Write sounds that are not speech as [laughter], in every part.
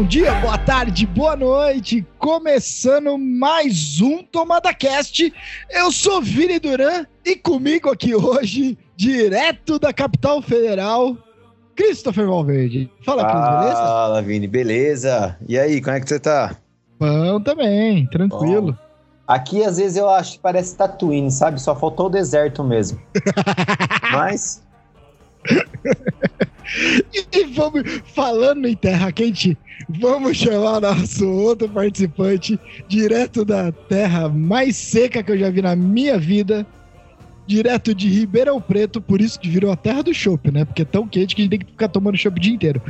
Bom dia, boa tarde, boa noite. Começando mais um Tomada Cast. Eu sou Vini Duran e comigo aqui hoje, direto da capital federal, Christopher Valverde. Fala, Cris, beleza? Fala, Vini, beleza? E aí, como é que você tá? Bom também, tranquilo. Bom. Aqui, às vezes, eu acho que parece Tatooine, sabe? Só faltou o deserto mesmo. [laughs] Mas... e vamos, falando em terra quente, vamos chamar nosso outro participante, direto da terra mais seca que eu já vi na minha vida, direto de Ribeirão Preto, por isso que virou a terra do chopp, né? Porque é tão quente que a gente tem que ficar tomando chopp o dia inteiro.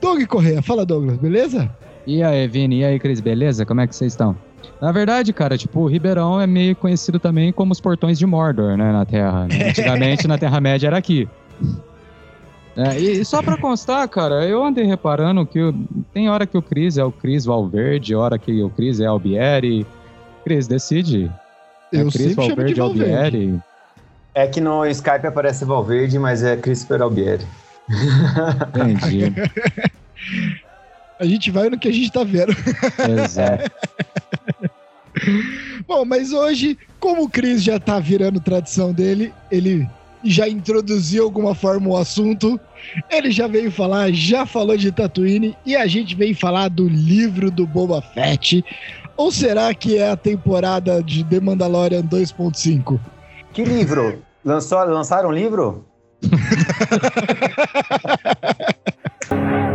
Doug Correia, fala Douglas, beleza? E aí, Vini, e aí, Cris, beleza? Como é que vocês estão? Na verdade, cara, tipo, o Ribeirão é meio conhecido também como os portões de Mordor, né, na Terra. Né? [laughs] Antigamente, na Terra-média era aqui. É, e só pra constar, cara, eu andei reparando que tem hora que o Cris é o Cris Valverde, hora que o Cris é Albieri. Cris, decide. É eu Cris Valverde, de Valverde Albieri. É que no Skype aparece Valverde, mas é Christopher Albieri. [laughs] Entendi. a gente vai no que a gente tá vendo. Exato. [laughs] Bom, mas hoje, como o Cris já tá virando tradição dele, ele já introduziu alguma forma o assunto. Ele já veio falar, já falou de Tatooine e a gente veio falar do livro do Boba Fett. Ou será que é a temporada de The Mandalorian 2.5? Que livro? Lançou, lançaram um livro? [laughs]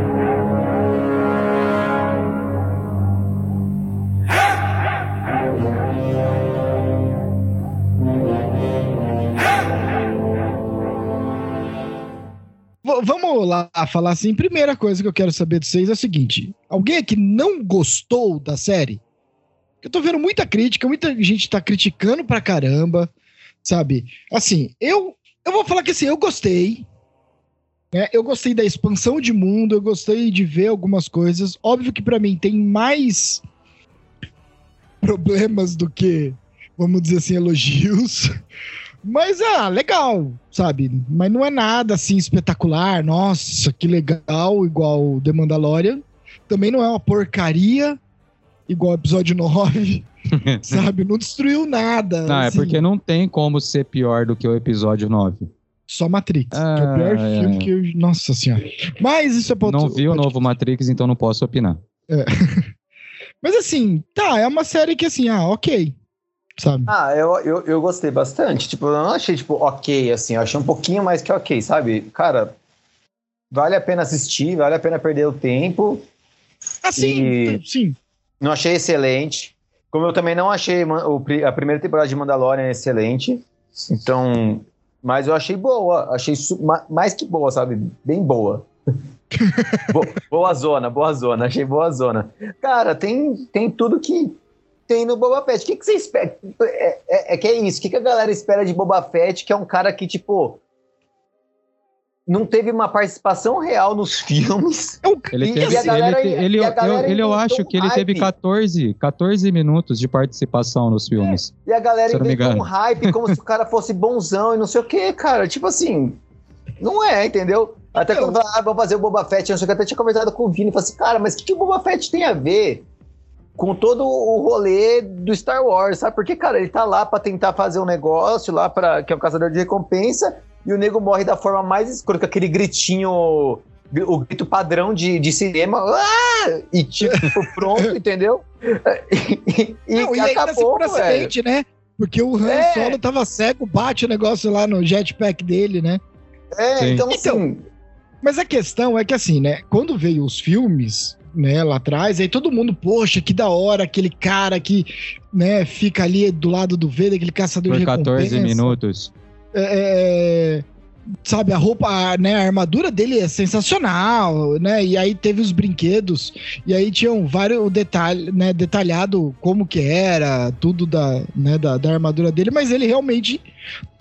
vamos lá falar assim. Primeira coisa que eu quero saber de vocês é o seguinte: alguém aqui não gostou da série? Eu tô vendo muita crítica, muita gente tá criticando pra caramba, sabe? Assim, eu, eu vou falar que assim, eu gostei. Né? Eu gostei da expansão de mundo, eu gostei de ver algumas coisas. Óbvio que para mim tem mais problemas do que, vamos dizer assim, elogios. Mas, ah, legal, sabe? Mas não é nada assim espetacular. Nossa, que legal, igual The Mandalorian. Também não é uma porcaria, igual o episódio [laughs] 9. [laughs] sabe? Não destruiu nada. Não, é assim. é porque não tem como ser pior do que o episódio 9. Só Matrix, ah, que é o pior é. filme que eu. Nossa senhora. Mas isso é ponto. Não vi o novo Matrix, então não posso opinar. É. [laughs] Mas assim, tá, é uma série que assim, ah, ok sabe? Ah, eu, eu, eu gostei bastante. Tipo, eu não achei, tipo, ok, assim. Eu achei um pouquinho mais que ok, sabe? Cara, vale a pena assistir, vale a pena perder o tempo. Assim, sim. Não achei excelente. Como eu também não achei a primeira temporada de Mandalorian excelente. Então, mas eu achei boa. Achei mais que boa, sabe? Bem boa. [laughs] boa zona, boa zona. Achei boa zona. Cara, tem, tem tudo que tem no Boba Fett. O que, que você espera? É, é, é, que é isso. O que, que a galera espera de Boba Fett, que é um cara que, tipo, não teve uma participação real nos [laughs] filmes. Ele teve, ele, ele, eu, ele eu acho que ele hype. teve 14, 14 minutos de participação nos filmes. É. E a galera inventou um hype como se o cara fosse bonzão e não sei o que, cara. Tipo assim, não é, entendeu? Até quando ah, vou fazer o Boba Fett, eu até tinha conversado com o Vini e falei assim, cara, mas o que, que o Boba Fett tem a ver? Com todo o rolê do Star Wars, sabe? Porque, cara, ele tá lá para tentar fazer um negócio lá para que é um caçador de recompensa e o nego morre da forma mais escura, com aquele gritinho, o grito padrão de, de cinema, ah! e tipo, [laughs] pronto, entendeu? E, e, Não, e, e acabou, por acidente, né? Porque o Han é. Solo tava cego, bate o negócio lá no jetpack dele, né? É, Sim. então assim... Então, mas a questão é que assim, né? Quando veio os filmes, né, lá atrás, aí todo mundo, poxa, que da hora, aquele cara que, né, fica ali do lado do Vader, aquele caçador Por de 14 minutos. É, é, é, sabe, a roupa, né, a armadura dele é sensacional, né, e aí teve os brinquedos, e aí tinham vários detalhes, né, detalhado como que era, tudo da, né, da, da armadura dele, mas ele realmente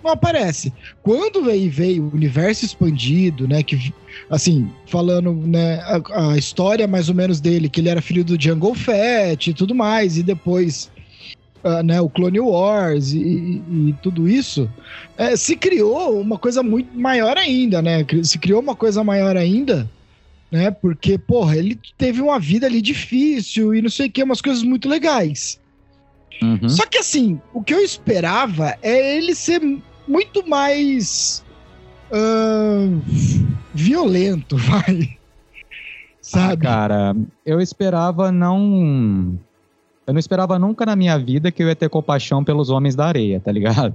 não aparece. Quando veio, veio o universo expandido, né, que assim, falando, né, a, a, história mais ou menos dele, que ele era filho do Jungle Fett e tudo mais, e depois, uh, né, o Clone Wars e, e, tudo isso, é, se criou uma coisa muito maior ainda, né, se criou uma coisa maior ainda, né? Porque, porra, ele teve uma vida ali difícil e não sei o que, umas coisas muito legais. Uhum. Só que assim, o que eu esperava é ele ser muito mais ahn, violento, [laughs] vai. Ah, Sabe? cara, eu esperava não. Eu não esperava nunca na minha vida que eu ia ter compaixão pelos homens da areia, tá ligado?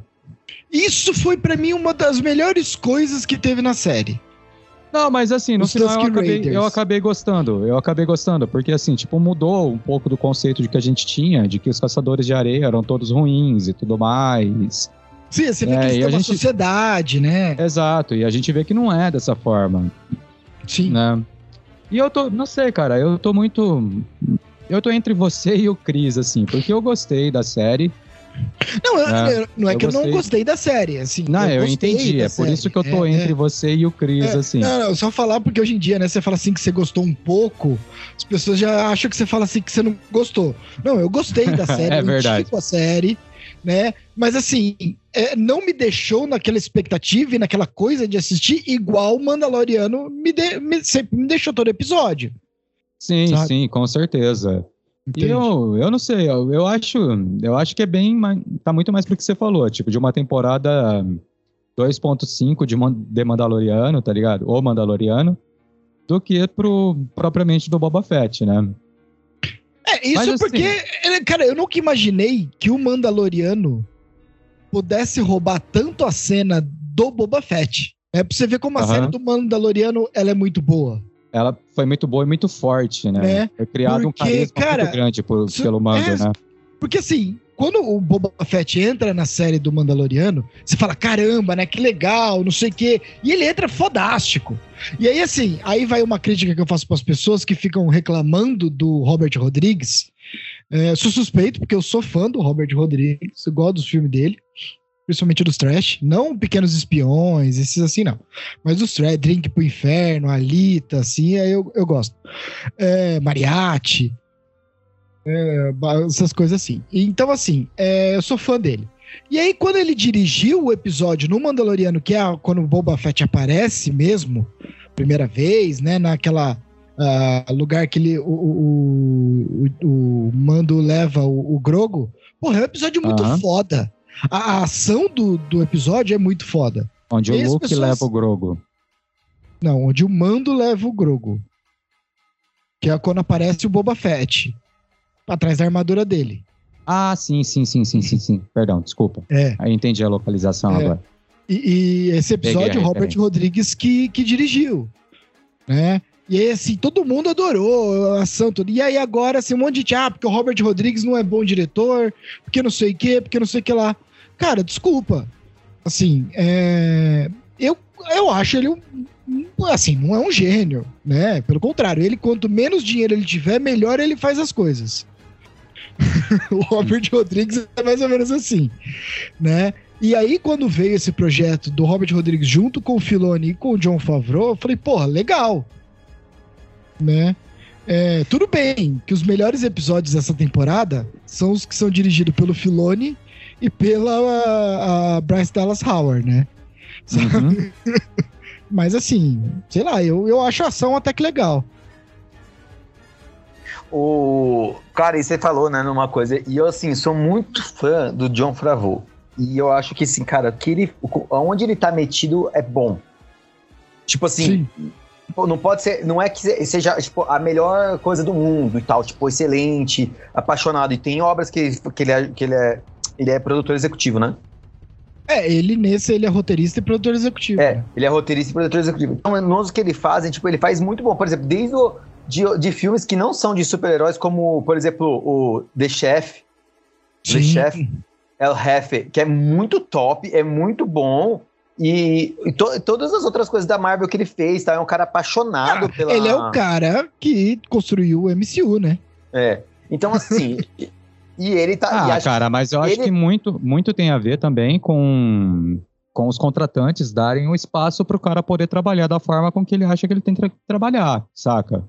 Isso foi pra mim uma das melhores coisas que teve na série. Não, mas assim, no Os final eu acabei, eu acabei gostando. Eu acabei gostando, porque assim, tipo, mudou um pouco do conceito de que a gente tinha, de que os caçadores de areia eram todos ruins e tudo mais. Sim, você vê É, que eles têm gente- sociedade, né? Exato, e a gente vê que não é dessa forma, Sim. né? E eu tô, não sei, cara, eu tô muito. Eu tô entre você e o Cris, assim, porque eu gostei da série. Não, eu- É, eu- não é eu que eu não gostei. gostei da série, assim. Não, eu, gostei entendi, é por isso que eu tô É, entre é. você e o Cris, É, assim. Não, não, só falar porque hoje em dia, né, você fala assim que você gostou um pouco, as pessoas já acham que você fala assim que você não gostou. Não, eu gostei da [laughs] série, É eu verdade. a série, né? Mas assim, é, não me deixou naquela expectativa e naquela coisa de assistir igual o Mandaloriano me, de- me- sempre me deixou todo episódio. Sim, sabe? sim, com certeza. E entende? eu, eu não sei, eu, eu acho, eu acho que é bem, tá muito mais pro que você falou, tipo, de uma temporada 2.5 de, de Mandaloriano, tá ligado? Ou Mandaloriano, do que pro propriamente do Boba Fett, né? É, isso Mas, assim- porque, é, cara, eu nunca imaginei que o Mandaloriano pudesse roubar tanto a cena do Boba Fett. É pra você ver como a Aham. série do Mandaloriano ela é muito boa. Ela foi muito boa e muito forte, né? É, Foi criado um porque, carisma cara, muito grande por, isso- pelo mando, é, né? Porque assim, quando o Boba Fett entra na série do Mandaloriano, você fala, caramba, né? Que legal, não sei o quê. E ele entra fodástico. E aí, assim, aí vai uma crítica que eu faço para as pessoas que ficam reclamando do Robert Rodrigues. É, sou suspeito, porque eu sou fã do Robert Rodrigues, eu gosto dos filmes dele, principalmente dos trash. Não Pequenos Espiões, esses assim, não. Mas dos trash, Drink pro Inferno, Alita, assim, aí eu, eu gosto. É, Mariachi. É, essas coisas assim. Então, assim, é, eu sou fã dele. E aí, quando ele dirigiu o episódio no Mandaloriano, que é quando o Boba Fett aparece mesmo, primeira vez, né, naquela ah, lugar que ele, o, o, o, o Mando leva o, o Grogo, porra, é um episódio muito Aham. foda. A, a ação do, do episódio é muito foda. Onde e o Luke pessoas- leva o Grogo. Não, onde o Mando leva o Grogo. Que é quando aparece o Boba Fett. Atrás da armadura dele. Ah, sim, sim, sim, sim, sim, sim. Perdão, desculpa. É. Aí entendi a localização É. agora. E, e esse episódio, o Robert. Rodrigues que, que dirigiu, né? E aí, assim, todo mundo adorou a ação toda. E aí agora, assim, um monte de gente, ah, porque o Robert Rodrigues não é bom diretor, porque não sei o quê, porque não sei o que lá. Cara, desculpa. Assim, é... eu, eu acho ele um, assim, não é um gênio, né? Pelo contrário, ele quanto menos dinheiro ele tiver, melhor ele faz as coisas. [laughs] o Robert Rodrigues é mais ou menos assim, né? E aí, quando veio esse projeto do Robert Rodrigues junto com o Filoni e com o John Favreau, eu falei, porra, legal. Né? É, tudo bem que os melhores episódios dessa temporada são os que são dirigidos pelo Filoni e pela a, a Bryce Dallas Howard, né? Uhum. [laughs] Mas assim, sei lá, eu, eu acho a ação até que legal. O... Cara, e você falou, né, numa coisa, e eu, assim, sou muito fã do John Favreau. E eu acho que, assim, cara, que ele, onde ele tá metido é bom. Tipo assim, não pode ser, não é que seja tipo, a melhor coisa do mundo e tal, tipo, excelente, apaixonado. E tem obras que, que, ele, é, que ele, é, ele é produtor executivo, né? É, ele nesse ele é roteirista e produtor executivo. É, ele é roteirista e produtor executivo. Então, nos que ele faz, tipo, ele faz muito bom. Por exemplo, desde o, de, de filmes que não são de super-heróis, como, por exemplo, o The Chef, The Sim. Chef, El Jefe, que é muito top, é muito bom. E, e to- todas as outras coisas da Marvel que ele fez, tá? É um cara apaixonado Ah, pela. Ele é o cara que construiu o MCU, né? É. Então, assim. [laughs] e- e ele tá. e Ah, acho- cara, mas eu acho ele- que muito, muito tem a ver também com, com os contratantes darem o espaço pro cara poder trabalhar da forma com que ele acha que ele tem que tra- trabalhar, saca?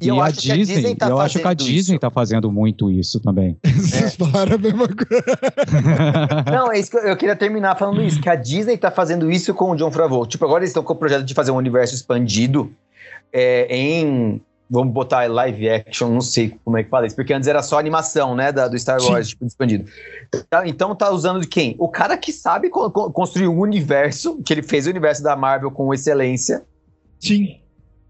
E eu a acho que a Disney tá eu acho que a Disney isso. tá fazendo muito isso também. [laughs] Vocês falaram a mesma coisa. [laughs] Não, é isso que eu, eu queria terminar falando isso, que a Disney tá fazendo isso com o John Favreau. Tipo, agora eles estão com o projeto de fazer um universo expandido. é, em. Vamos botar live action, não sei como é que fala isso, porque antes era só animação, né, da, do Star Wars, Sim. tipo, expandido. Tá, então tá usando de quem? O cara que sabe co- co- construir um universo, que ele fez o universo da Marvel com excelência, Sim.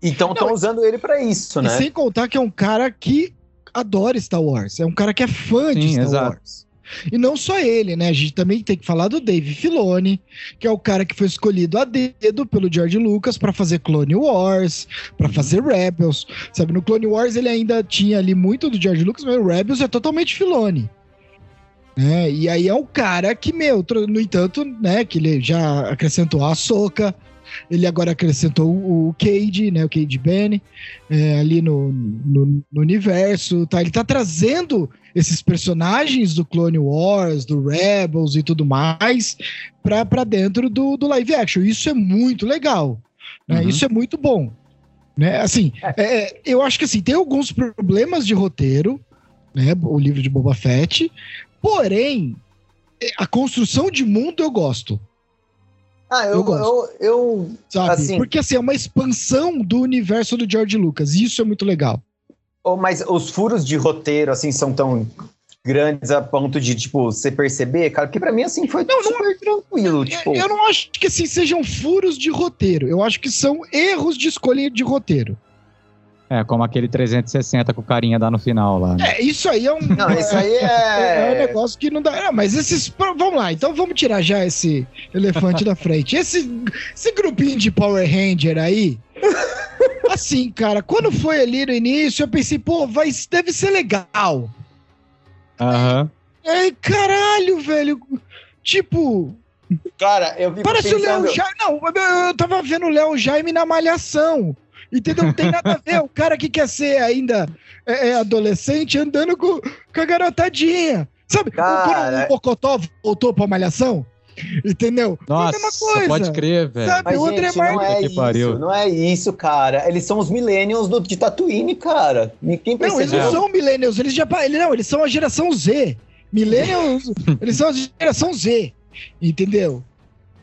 então estão usando ele pra isso, E né? sem contar que é um cara que adora Star Wars. É um cara que é fã de Sim, Star exato. Wars. E não só ele, né? A gente também tem que falar do Dave Filoni, que é o cara que foi escolhido a dedo pelo George Lucas para fazer Clone Wars, para fazer Rebels. Sabe, no Clone Wars ele ainda tinha ali muito do George Lucas, mas o Rebels é totalmente Filoni. Né? E aí é um cara que, meu, no entanto, né, que ele já acrescentou a Ahsoka, ele agora acrescentou o Cade, né, o Cade Bene, é, ali no, no, no universo, tá? Ele tá trazendo esses personagens do Clone Wars, do Rebels e tudo mais pra, pra dentro do, do live action. Isso é muito legal, né? Uhum. Isso é muito bom, né? Assim, é, eu acho que assim, tem alguns problemas de roteiro, né? O livro de Boba Fett, porém, é, a construção de mundo eu gosto. Ah, eu, eu eu, gosto. eu, Sabe? Assim- Porque assim, é uma expansão do universo do George Lucas. E isso é muito legal. Oh, mas os furos de roteiro, assim, são tão grandes a ponto de, tipo, você perceber, cara, porque pra mim, assim, foi Não, não- super tranquilo, tipo... Eu não acho que assim sejam furos de roteiro. Eu acho que são erros de escolha de roteiro. É, como aquele 360 que o carinha dá no final lá. né? É, isso aí é um. Não, isso aí É, [laughs] é um é... negócio que não dá. Não, mas esses. Vamos lá, então vamos tirar já esse elefante da frente. Esse, esse grupinho de Power Ranger aí. [laughs] Assim, cara, quando foi ali no início, eu pensei, pô, vai, deve ser legal. Aham. Ai, caralho, velho. Tipo, Cara, eu fico Parece o pensando... Léo Jaime. Não, eu tava vendo o Léo Jaime na Malhação. Entendeu? Não tem nada a ver. O cara que quer ser ainda é, é adolescente andando com, com a garotadinha. Sabe? Cara, Quando o Pocotó voltou pra Malhação. Entendeu? A Nossa, mesma coisa. pode crer, velho. Sabe? Mas, o André gente, não é Que isso, pariu. não é isso, cara. Eles são os millennials do, de Tatooine, cara. Quem Não, eles não são millennials, eles já. Eles, não, eles são a geração Z. Millennials, [laughs] eles são a geração Z. Entendeu?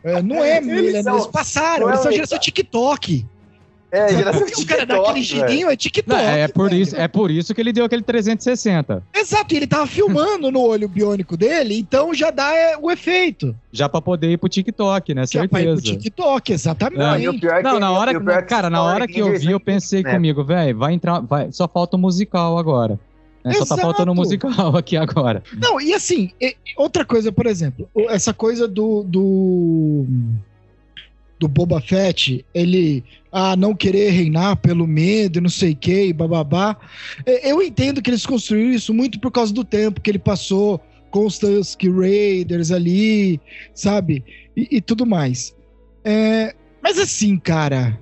É, não é Eles millennials, são- eles passaram, não é eles são a geração TikTok. É, geração Porque o cara dá TikTok, aquele girinho, é TikTok. Não, é, por velho. isso, é por isso que ele deu aquele 360. Exato, e ele tava filmando no olho biônico dele, então já dá é, o efeito. Já pra poder ir pro TikTok, né? Já pro Certeza. TikTok, exatamente. Não, e o pior é Não, que- na hora e que, o pior é cara, na hora que eu vi, eu pensei né? comigo, velho, vai entrar, vai, só falta o musical agora. né? Só tá faltando o musical aqui agora. Não, e assim, e- outra coisa, por exemplo, essa coisa do. do do Boba Fett, ele ah, não querer reinar pelo medo não sei o que, e bababá. É, Eu entendo que eles construíram isso muito por causa do tempo que ele passou com os Tusk Raiders ali, sabe? E, e tudo mais. É, mas assim, cara,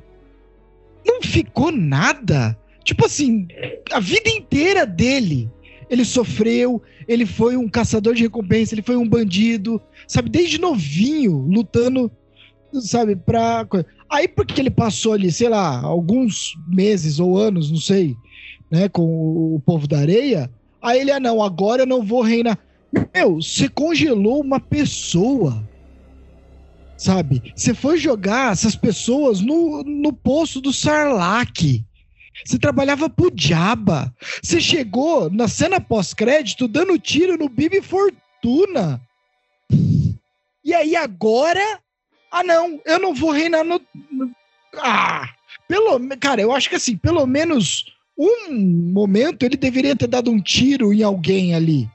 não ficou nada. Tipo assim, a vida inteira dele, ele sofreu, ele foi um caçador de recompensa, ele foi um bandido, sabe? Desde novinho, lutando, sabe, pra. Aí, porque ele passou ali, sei lá, alguns meses ou anos, não sei, né, com o povo da areia, aí ele, ah, não, agora eu não vou reinar. Meu, você congelou uma pessoa. Sabe? Você foi jogar essas pessoas no, no poço do Sarlacc. Você trabalhava pro Diaba. Você chegou na cena pós-crédito dando tiro no Bibi Fortuna. E aí agora. Ah, não, eu não vou reinar no. Ah! Pelo, cara, eu acho que assim, pelo menos um momento ele deveria ter dado um tiro em alguém ali.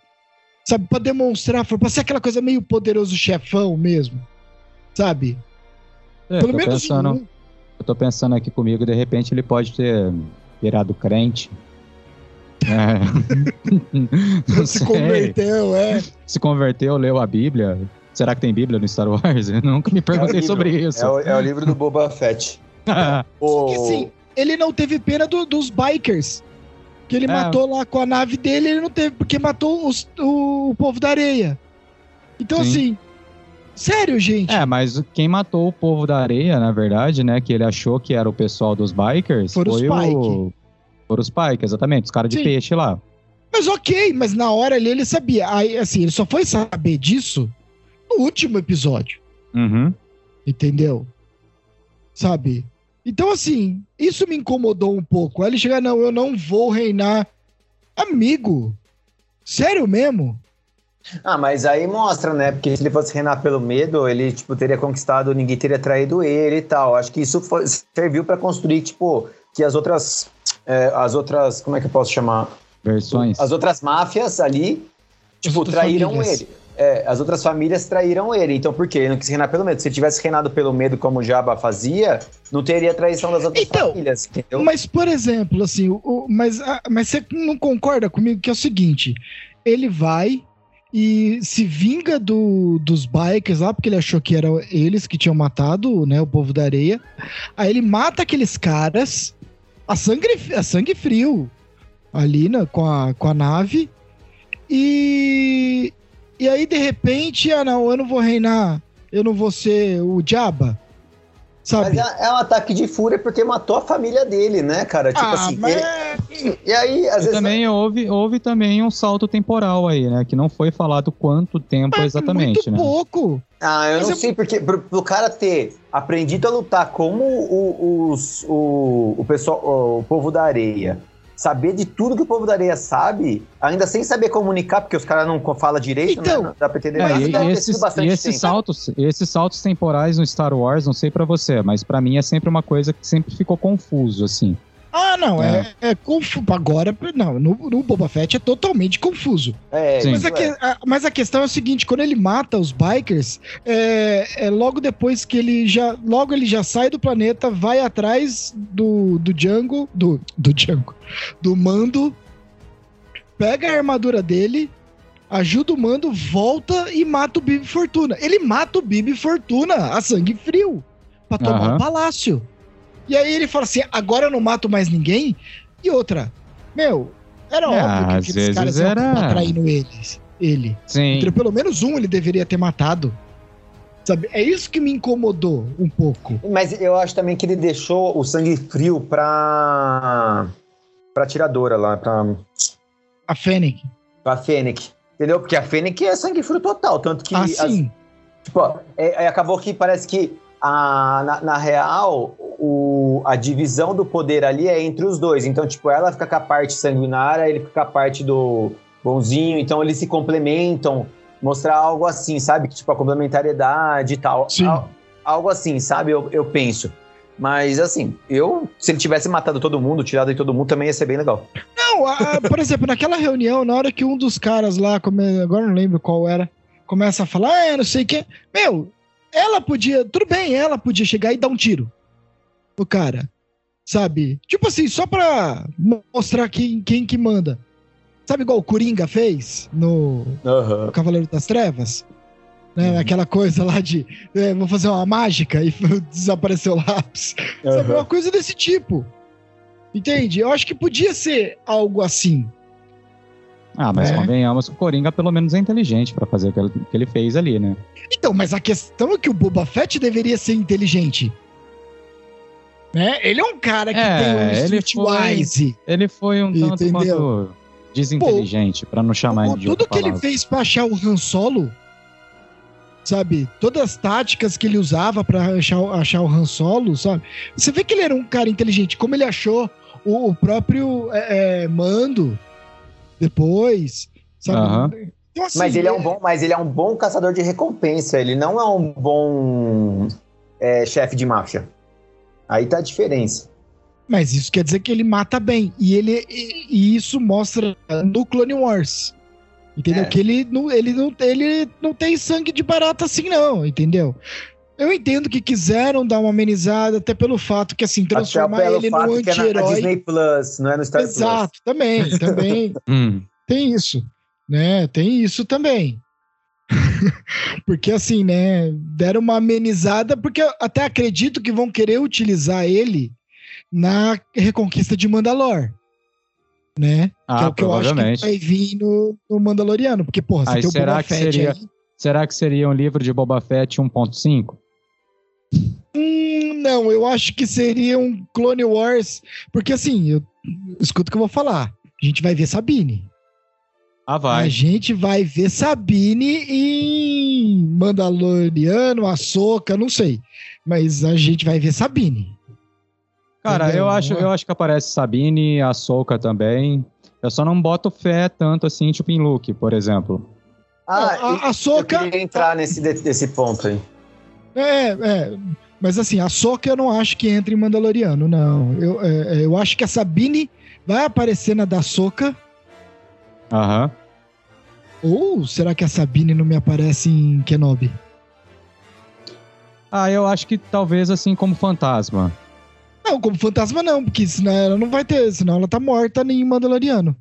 Sabe? Pra demonstrar, pra ser aquela coisa meio poderoso chefão mesmo. Sabe? É, Pelo menos pensando, um. eu tô pensando aqui comigo, de repente ele pode ter virado crente. É. [laughs] Se [laughs] sei. converteu, é. Se converteu, leu a Bíblia. Será que tem Bíblia no Star Wars? [laughs] Eu nunca me perguntei livro. sobre isso. É o, é o livro do Boba Fett. [laughs] O... E sim, ele não teve pena do- dos bikers. Que ele É. matou lá com a nave dele, ele não teve, porque matou os- o, o povo da areia. Então, Sim. assim. Sério, gente. É, mas quem matou o povo da areia, na verdade, né? Que ele achou que era o pessoal dos bikers, Foram os foi Pike. o. Foram os Pike, exatamente, os caras de Sim. peixe lá. Mas ok, mas na hora ali ele sabia. Aí, assim, ele só foi saber disso no último episódio. Uhum. Entendeu? Sabe? Então, assim, isso me incomodou um pouco. Aí ele chegar, não, eu não vou reinar. Amigo, sério mesmo? Ah, mas aí mostra, né? Porque se ele fosse reinar pelo medo, ele, tipo, teria conquistado, ninguém teria traído ele e tal. Acho que isso foi, serviu para construir, tipo, que as outras, é, as outras, como é que eu posso chamar? Versões. As outras máfias ali, tipo, traíram famílias. ele. É, as outras famílias traíram ele. Então, por quê? Ele não quis reinar pelo medo. Se ele tivesse reinado pelo medo como o Jabba fazia, não teria traição das outras Então, famílias, entendeu? Mas, por exemplo, assim, o, o- mas, ah, mas você não concorda comigo que é o seguinte: ele vai e se vinga do, dos bikers lá, porque ele achou que eram eles que tinham matado né, o povo da areia. Aí ele mata aqueles caras a sangue, a sangue frio ali né, com, a, com a nave. E, e aí, de repente, ah, não, eu não vou reinar, eu não vou ser o Jabba. Sabe? Mas é, é um ataque de fúria porque matou a família dele, né, cara? Tipo ah, assim. mas... ele- e aí, às E vezes. também houve, houve também um salto temporal aí, né? Que não foi falado quanto tempo Mas exatamente, muito né? pouco. Ah, eu Mas não é- sei, porque pro, pro cara ter aprendido a lutar como o, os, o, o pessoal, o povo da areia, saber de tudo que o povo da areia sabe, ainda sem saber comunicar, porque os caras não falam direito, Então, né? Não dá pra entender. É, e, esses, e esses tempo. saltos, esses saltos temporais no Star Wars, não sei pra você, mas pra mim é sempre uma coisa que sempre ficou confuso, assim. Ah, não, é, é confuso. Agora, não, no, no Boba Fett é totalmente confuso. É. Mas a, que- é. a- mas a questão é o seguinte: quando ele mata os bikers, é, é logo depois que ele já. Logo ele já sai do planeta, vai atrás do, do Django. Do, do Django. Do mando, pega a armadura dele. Ajuda o mando, volta e mata o Bibi Fortuna. Ele mata o Bibi Fortuna a sangue frio pra tomar o palácio. E aí ele fala assim: agora eu não mato mais ninguém. E outra, meu, era É, óbvio que aqueles caras iam era- acabar traindo eles. Ele. Sim. Então, pelo menos um ele deveria ter matado. Sabe? É isso que me incomodou um pouco. Mas eu acho também que ele deixou o sangue frio pra. pra tiradora lá, pra, A Fennec. pra Fennec. Entendeu? Porque a Fennec é sangue frio total. Tanto que. Ah, as- sim. Tipo, ó, é- é, acabou que parece que a, na, na real o, a divisão do poder ali é entre os dois. Então, tipo, ela fica com a parte sanguinária, ele fica com a parte do bonzinho. Então, eles se complementam. Mostrar algo assim, sabe? Tipo, a complementariedade e tal. Sim. Al- algo assim, sabe? Eu, eu penso. Mas, assim, eu, se ele tivesse matado todo mundo, tirado de todo mundo, também ia ser bem legal. Não, a- por exemplo, naquela reunião, na hora que um dos caras lá, come- agora não lembro qual era, começa a falar, ah, não sei o que. Meu, ela podia, tudo bem, ela podia chegar e dar um tiro no cara, sabe? Tipo assim, só pra mo- mostrar quem, quem que manda. Sabe igual o Coringa fez no Aham. Cavaleiro das Trevas? Né? Uhum. Aquela coisa lá de é, vou fazer uma mágica e [laughs] desapareceu o lápis. Sabe? Uma coisa desse tipo. Entende? Eu acho que podia ser algo assim. Ah, mas É. convenhamos que o Coringa pelo menos é inteligente pra fazer o que ele, que ele fez ali, né? Então, mas a questão é que o Boba Fett deveria ser inteligente. Né? Ele é um cara que É, tem um ele streetwise. Ele foi um tanto Entendeu? quanto desinteligente, pra não chamar O- ele de Tudo que ele palavra. fez pra achar o Han Solo, sabe? Todas as táticas que ele usava pra achar, achar o Han Solo, sabe? Você vê que ele era um cara inteligente. Como ele achou o, o próprio é, é, Mando depois, sabe? Aham. Então, assim, Mas ele é um bom, mas ele é um bom caçador de recompensa. Ele não é um bom é, chefe de máfia. Aí tá a diferença. Mas isso quer dizer que ele mata bem. E, ele, e, e isso mostra no Clone Wars. Entendeu? É. Que ele não, ele, não, ele não tem sangue de barata assim, não, entendeu? Eu entendo que quiseram dar uma amenizada, até pelo fato que, assim, transformar ele no que é na, anti-herói. Disney Plus, não é no Star Exato, também, também. [laughs] Hum. tem isso, né? Tem isso também. [laughs] porque assim, né? Deram uma amenizada, porque eu até acredito que vão querer utilizar ele na reconquista de Mandalor. Né? que é Ah, o que eu acho que vai vir no, no Mandaloriano. Porque, porra, você Aí tem o será Boba que Fett seria- aí. Será que seria um livro de Boba Fett 1.5? Hum, não, eu acho que seria um Clone Wars. Porque assim, eu, escuta o que eu vou falar. A gente vai ver Sabine. Ah, A vai. gente vai ver Sabine em Mandaloriano, Ahsoka, não sei. Mas a gente vai ver Sabine. Cara, Entendeu? eu acho, eu acho que aparece Sabine, a Soca também. Eu só não boto fé tanto assim, tipo em Luke, por exemplo. Ah, a, a eu Soca. queria entrar nesse, desse ponto aí. É, é. Mas assim, a Soca eu não acho que entra em Mandaloriano, não. Eu, é, é, eu acho que a Sabine vai aparecer na da Soca. Aham. Ou será que a Sabine não me aparece em Kenobi? Ah, eu acho que talvez assim como fantasma. Não, como fantasma não, porque senão ela não vai ter, senão ela tá morta em Mandaloriano.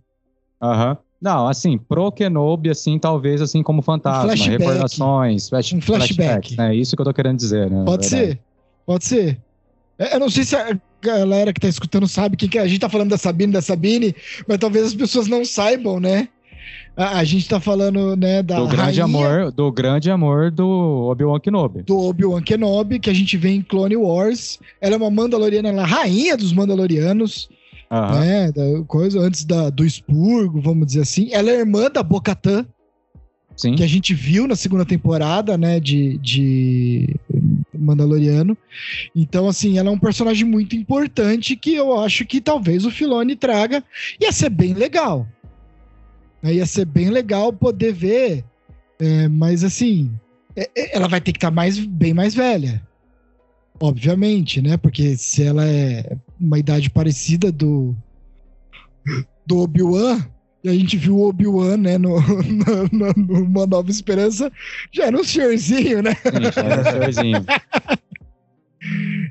Aham. Não, assim, pro Kenobi, assim, talvez assim como fantasma, flashback. recordações, flash, Um flashback. flashbacks, né? Isso que eu tô querendo dizer, né? Pode verdade. ser, pode ser. É, Eu não sei se a galera que tá escutando sabe que é. A gente tá falando da Sabine, da Sabine, mas talvez as pessoas não saibam, né? A, a gente tá falando, né, da Do grande rainha amor, do grande amor do Obi-Wan Kenobi. do Obi-Wan Kenobi, que a gente vê em Clone Wars. Ela é uma Mandaloriana, ela é a rainha dos Mandalorianos, Aham. né? Da coisa antes da, do expurgo, vamos dizer assim. Ela é irmã da Sim. que a gente viu na segunda temporada, né, de, de Mandaloriano. Então, assim, ela é um personagem muito importante que eu acho que talvez o Filoni traga. Ia ser bem legal. Né, Ia ser bem legal poder ver, é, mas assim, é- é- ela vai ter que estar mais, bem mais velha. Obviamente, né? Porque se ela é uma idade parecida do, do Obi-Wan, a gente viu o Obi-Wan, né, no, [laughs] no, no- numa Nova Esperança, já era um senhorzinho, né? Sim, já era um senhorzinho. [laughs]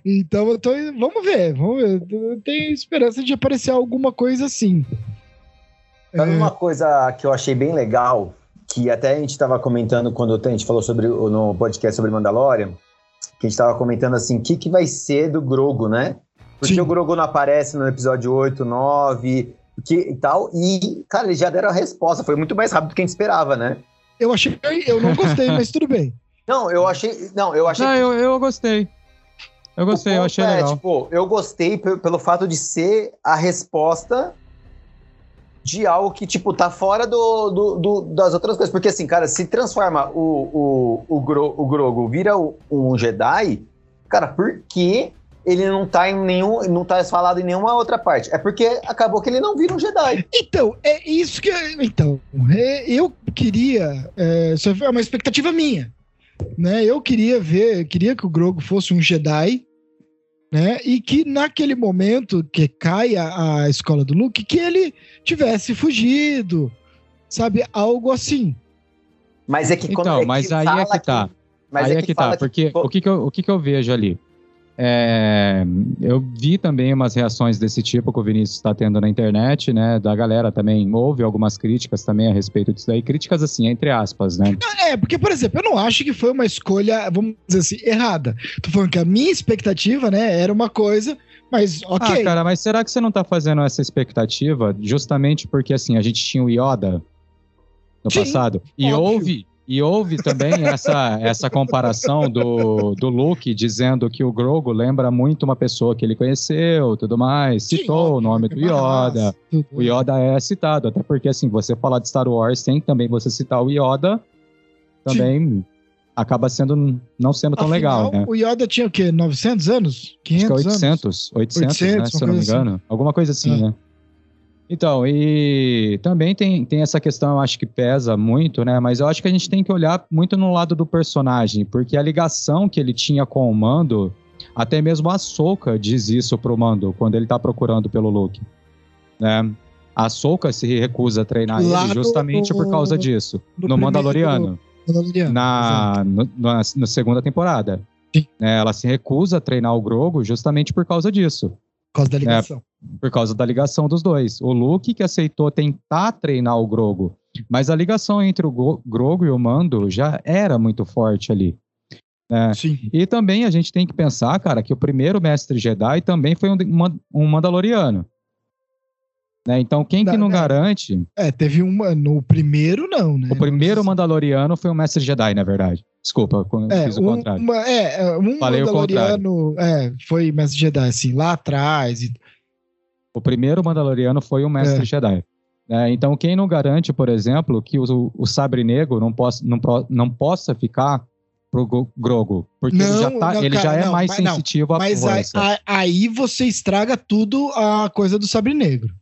Então eu tô. Vamos ver, vamos ver. Eu tenho esperança de aparecer alguma coisa assim. Sabe É. uma coisa que eu achei bem legal, que até a gente estava comentando quando a gente falou sobre o- no podcast sobre Mandalorian, que a gente estava comentando assim, o que, que vai ser do Grogo, né? Porque Sim. o Grogo não aparece no episódio 8, 9 que, e tal, e, cara, eles já deram a resposta, foi muito mais rápido do que a gente esperava, né? Eu achei. Eu não gostei, mas tudo bem. [laughs] Não, eu achei. Não, eu achei Não, eu, eu gostei. Eu gostei, eu achei é, legal. Tipo, eu gostei pe- pelo fato de ser a resposta de algo que, tipo, tá fora do, do- do- das outras coisas. Porque, assim, cara, se transforma o, o, o, Gro- o Grogo, vira o- um Jedi, cara, por que ele não tá em nenhum. não tá falado em nenhuma outra parte? É porque acabou que ele não vira um Jedi. Então, é isso que. Então, é, eu queria. É, isso é uma expectativa minha. Né? Eu queria ver, queria que o Grogo fosse um Jedi, né? E que naquele momento que cai a, a escola do Luke, que ele tivesse fugido, sabe? Algo assim. Mas é que quando. Então, é mas aí é que tá. mas Aí é é que, fala tá, porque pô, o, que, que, eu, o que, que eu vejo ali? É, eu vi também umas reações desse tipo que o Vinícius está tendo na internet, né? Da galera também. Houve algumas críticas também a respeito disso daí. Críticas assim, entre aspas, né? É, porque, por exemplo, eu não acho que foi uma escolha, vamos dizer assim, errada. Tô falando que a minha expectativa, né, era uma coisa, mas ok. Ah, cara, mas será que você não tá fazendo essa expectativa justamente porque, assim, a gente tinha o Yoda no Sim, passado? E óbvio. houve, e houve também essa, essa comparação do, do Luke dizendo que o Grogu lembra muito uma pessoa que ele conheceu tudo mais, citou o nome do Yoda. O Yoda é citado, até porque, assim, você falar de Star Wars sem também você citar o Yoda também acaba sendo, não sendo tão Afinal, legal, né? O Yoda tinha o quê? 900 anos? Acho que é 500 anos? 800, 800, né, 800, se eu não me coisa engano. Alguma coisa assim, É. né? Então, e também tem, tem essa questão, eu acho que pesa muito, né? Mas eu acho que a gente tem que olhar muito no lado do personagem, porque a ligação que ele tinha com o Mando, até mesmo a Soka diz isso pro Mando, quando ele tá procurando pelo Luke, né? A Soka se recusa a treinar Lá ele no- justamente por causa disso, no Mandaloriano, na, no- na, na segunda temporada. Sim. Né, ela se recusa a treinar o Grogo justamente por causa disso, Por causa da ligação. por causa da ligação dos dois. O Luke que aceitou tentar treinar o Grogo, mas a ligação entre o Go- Grogo e o Mando já era muito forte ali. né? Sim. E também a gente tem que pensar, cara, que o primeiro mestre Jedi também foi um, um Mandaloriano. Né, Então, quem que Não, não. garante? É, teve uma. No primeiro, não, né? O primeiro Mandaloriano foi um mestre Jedi, na verdade. Desculpa, eu É, fiz o um, contrário. uma- é, é, um Falei o Mandaloriano é, foi Mestre Jedi, assim, lá atrás. E, O primeiro Mandaloriano foi um mestre É. Jedi. né? então, quem não garante, por exemplo, que o, o Sabre Negro não possa, não, não possa ficar pro Go- Grogo. Porque ele Não, já, tá, não, ele já cara, é não, mais sensitivo à Mas aí você estraga tudo a coisa do sabre negro.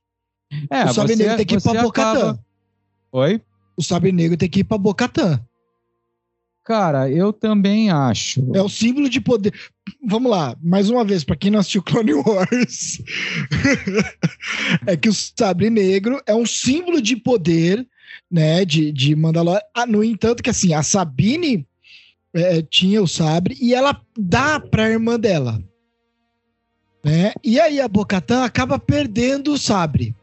É, o sabre negro tem que ir pra Bocatã. acaba- Oi? O sabre negro tem que ir pra Bocatã. Cara, eu também acho. É o símbolo de poder. Vamos lá, mais uma vez, pra quem não assistiu Clone Wars, [laughs] é que o sabre negro é um símbolo de poder, né, de, de Mandalorian. Ah, no entanto, que assim, a Sabine é, tinha o sabre e ela dá pra irmã dela. Né? E aí a Bocatã acaba perdendo o sabre.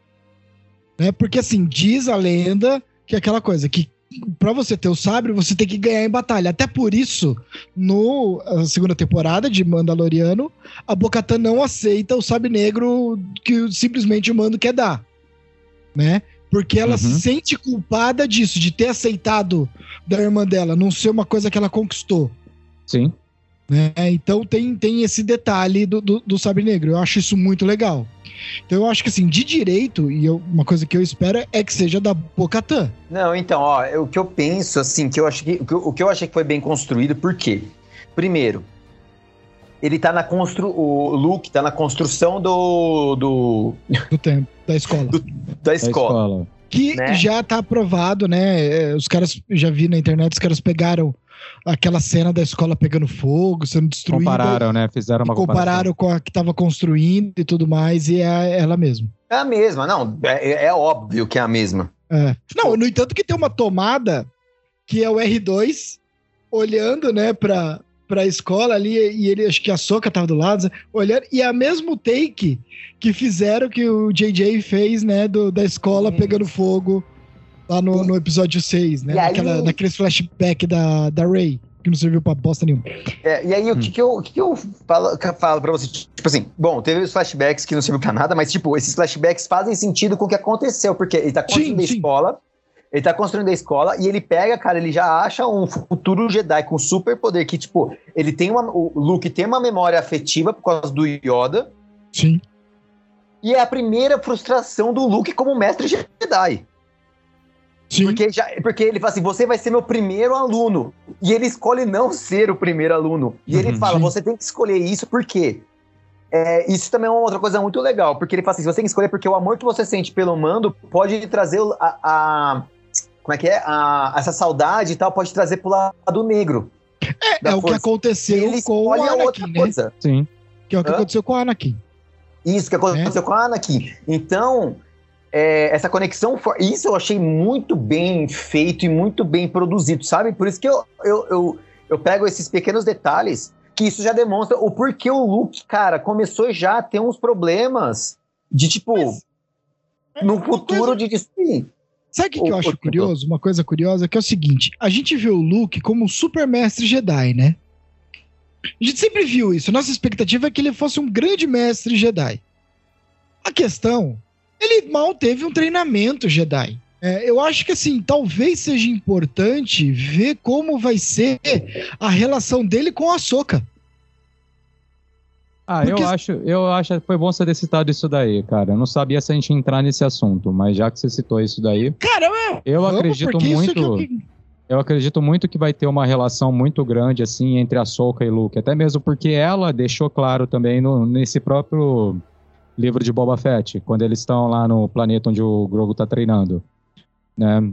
Né? Porque assim, diz a lenda que é aquela coisa que pra você ter o sabre, você tem que ganhar em batalha. Até por isso, no segunda temporada de Mandaloriano, a Bocatã não aceita o sabre negro que simplesmente o Mando quer dar, né? Porque ela Uhum. se sente culpada disso, de ter aceitado da irmã dela, não ser uma coisa que ela conquistou. Sim. Né? Então tem, tem esse detalhe do, do, do sabre negro. Eu acho isso muito legal. Então eu acho que assim, de direito, e eu- uma coisa que eu espero é que seja da Bocatã. Não, então, ó, o que eu penso, assim, que eu acho que. O que eu, o que eu achei que foi bem construído, por quê? Primeiro, ele tá na constru. O Luke tá na construção do. do [laughs] do tempo, da escola. da Da escola. escola. Que né? já tá aprovado, né? É, Os caras, já vi na internet, os caras pegaram aquela cena da escola pegando fogo, sendo destruída. Compararam, né? Fizeram uma comparação. compararam com a que tava construindo e tudo mais, e é ela mesma. É a mesma, não. É, é óbvio que é a mesma. É. Não, no entanto que tem uma tomada que é o R2 olhando, né, pra, pra escola ali, e ele, acho que a Soca tava do lado, olhando, e é o mesmo take que fizeram que o JJ fez, né, do, da escola pegando fogo lá no, no episódio 6, né, aí- naquela, naqueles flashback da, da Ray, que não serviu pra bosta nenhuma. É, e aí, o Hum. que, que, eu, o que, que eu falo, que eu falo pra você? Tipo assim, bom, teve os flashbacks que não serviu pra nada, mas, tipo, esses flashbacks fazem sentido com o que aconteceu, porque ele tá construindo Sim, a sim. escola, ele tá construindo a escola e ele pega, cara, ele já acha um futuro Jedi com super poder que, tipo, ele tem uma. O Luke tem uma memória afetiva por causa do Yoda, Sim. e é a primeira frustração do Luke como mestre Jedi. Sim. Porque, já, porque ele fala assim: você vai ser meu primeiro aluno. E ele escolhe não ser o primeiro aluno. E ele Uhum, fala: sim. você tem que escolher isso por quê? É, isso também é uma outra coisa muito legal, porque ele fala assim: você tem que escolher porque o amor que você sente pelo mando pode trazer a. a- como é que é? A- essa saudade e tal, pode trazer pro lado negro. É, é o que aconteceu ele com o Anakin, outra né? coisa. Sim. Que é o que Hã? aconteceu com o Anakin. Isso que aconteceu com a Anakin. Então, é, essa conexão, isso eu achei muito bem feito e muito bem produzido, sabe? Por isso que eu, eu, eu, eu pego esses pequenos detalhes, que isso já demonstra o porquê o Luke, cara, começou já a ter uns problemas de tipo, no Uma futuro coisa- de destruir. Sabe o que, que eu acho curioso? Uma coisa curiosa que é o seguinte: a gente vê o Luke como um super mestre Jedi, né? A gente sempre viu isso. Nossa expectativa é que ele fosse um grande mestre Jedi. A questão, ele mal teve um treinamento Jedi. É, eu acho que assim, talvez seja importante ver como vai ser a relação dele com a Soca. Ah, Porque- eu acho, eu acho que foi bom você ter citado isso daí, cara. Eu não sabia se a gente entrar nesse assunto, mas já que você citou isso daí, Cara, eu vamos, acredito muito. eu- Eu acredito muito que vai ter uma relação muito grande assim entre a Soka e Luke, até mesmo porque ela deixou claro também no- nesse próprio livro de Boba Fett, quando eles estão lá no planeta onde o Grogu tá treinando, né?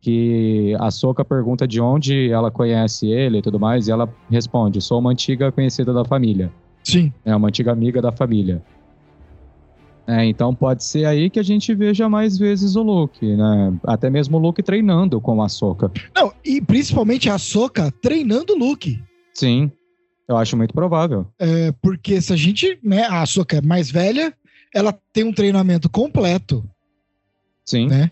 Que a Soka pergunta de onde ela conhece ele e tudo mais, e ela responde: "Sou uma antiga conhecida da família". Sim. É uma antiga amiga da família. É, então pode ser aí que a gente veja mais vezes o Luke, né? Até mesmo o Luke treinando com a Soka. Não, e principalmente a Soca treinando o Luke. Sim, eu acho muito provável. É, porque se a gente, né, a Soca é mais velha, ela tem um treinamento completo, Sim. né?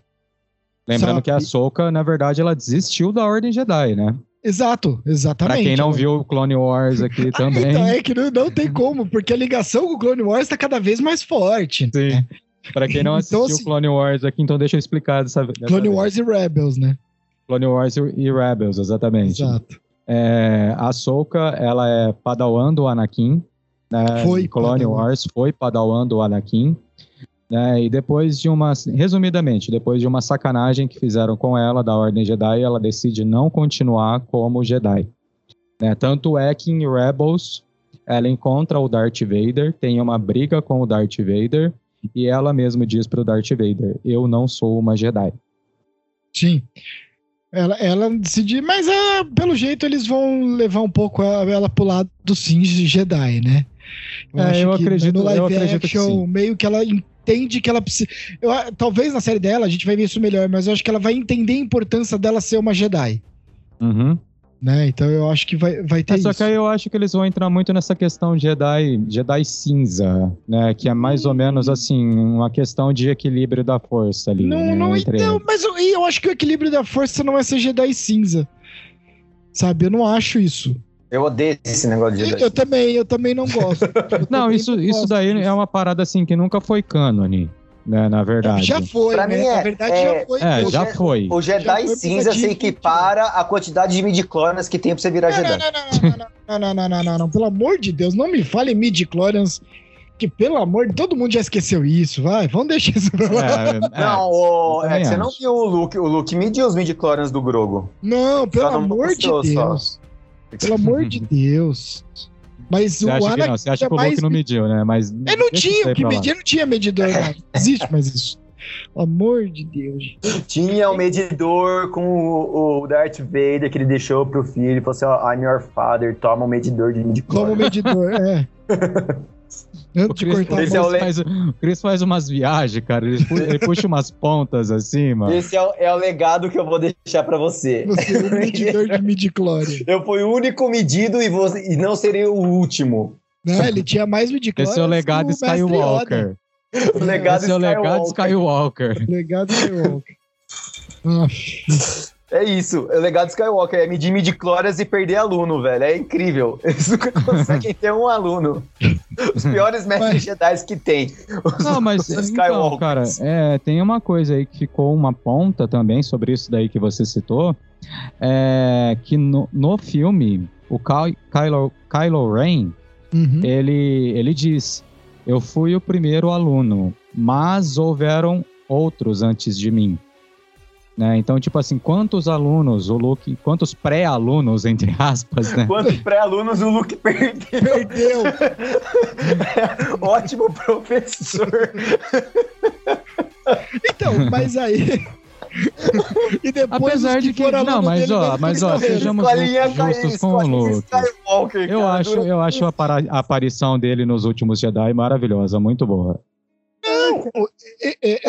Lembrando Sabe? que a Soka, na verdade, ela desistiu da Ordem Jedi, né? Exato, exatamente. Pra quem não viu o Clone Wars aqui [laughs] Ah, também. Então é que não, não tem como, porque a ligação com o Clone Wars tá cada vez mais forte. Sim. né? Pra quem não Então, assistiu assim- Clone Wars aqui, então deixa eu explicar dessa, Clone vez. Wars e Rebels, né? Clone Wars e Rebels, exatamente. Exato. É, a Ahsoka, ela é padawan do Anakin. Né? Foi padawan. Wars foi padawan do Anakin. Né? E depois de uma... Resumidamente, depois de uma sacanagem que fizeram com ela da Ordem Jedi, ela decide não continuar como Jedi. Né? Tanto é que em Rebels ela encontra o Darth Vader, tem uma briga com o Darth Vader e ela mesma diz pro Darth Vader: Eu não sou uma Jedi. Sim. Ela, ela decidiu, mas é, pelo jeito eles vão levar um pouco ela, ela pro lado do sim Jedi, né? É, eu que acredito- no live eu acredito action, meio que ela entende que ela precisa. Eu, talvez na série dela a gente vai ver isso melhor, mas eu acho que ela vai entender a importância dela ser uma Jedi. Uhum. Né? Então eu acho que vai, vai ter É, só isso. que aí eu acho que eles vão entrar muito nessa questão Jedi, Jedi cinza, né? Que é mais ou menos assim, uma questão de equilíbrio da força ali. Não, né, não, entre então, eles. mas eu, eu acho que o equilíbrio da força não é ser Jedi cinza. Sabe, eu não acho isso. Eu odeio esse negócio de. Eu, eu também, eu também não gosto. não, isso, não isso daí disso. é uma parada assim que nunca foi cânone. Né, na verdade. Já foi, pra né? Mim é, na verdade, é, já foi. É, já foi. O Jedi foi cinza se equipara a quantidade de Midiclorians que tem pra você virar não, Jedi. Não não não, não, não, não, não, Pelo amor de Deus, não me fale Midiclorians que pelo amor de todo mundo já esqueceu isso, vai, vamos deixar isso pra lá. É, é, não, o, é, você não viu o Luke, o Luke mediu os midi-clorians do Grogo. Não, pelo amor de Deus. Só. Pelo amor de [laughs] Deus. Mas Você o acha que Anakin não? Você acha é que o mais Luke não mediu, né? Mas Eu não tinha, o que medir não tinha medidor, [laughs] não. Existe mais isso. Pelo amor de Deus. Tinha o medidor com o, o Darth Vader que ele deixou pro filho. Ele falou assim: ó, I'm your father, toma o medidor de Como midi-clonas. medidor, é. [laughs] O Antes de Chris, cortar a Esse é o le- faz, o Chris faz umas viagens, cara. Ele, pu- ele puxa umas pontas assim, mano. Esse é o, é o legado que eu vou deixar pra você. Você é o [laughs] medidor de midi-chlorian. Eu fui o único medido e, você, e não serei o último. Não, ele tinha mais midi-chlorian. Esse é o legado Skywalker. O legado Esse é o legado Skywalker. Skywalker. Legado Skywalker. É isso, o legado Skywalker é medir midi-clórias e perder aluno, velho. É incrível. [laughs] Eles nunca conseguem ter um aluno. Os piores mestres Jedi que tem. Os, Não, mas os então, cara, é, tem uma coisa aí que ficou uma ponta também sobre isso daí que você citou, é que no, no filme, o Ky- Kylo, Kylo Ren, uhum. ele, ele diz, eu fui o primeiro aluno, mas houveram outros antes de mim. Né? Então, tipo assim, quantos alunos o Luke, quantos pré-alunos, entre aspas, né? Quantos pré-alunos o Luke perdeu? Perdeu. [laughs] Ótimo professor. Então, mas aí. e depois Apesar os de que- foram não, mas dele ó, mas ó, sejamos Escolinha justos com o Luke. Eu cara, acho, eu acho a, a aparição dele nos últimos Jedi maravilhosa, muito boa. É, é,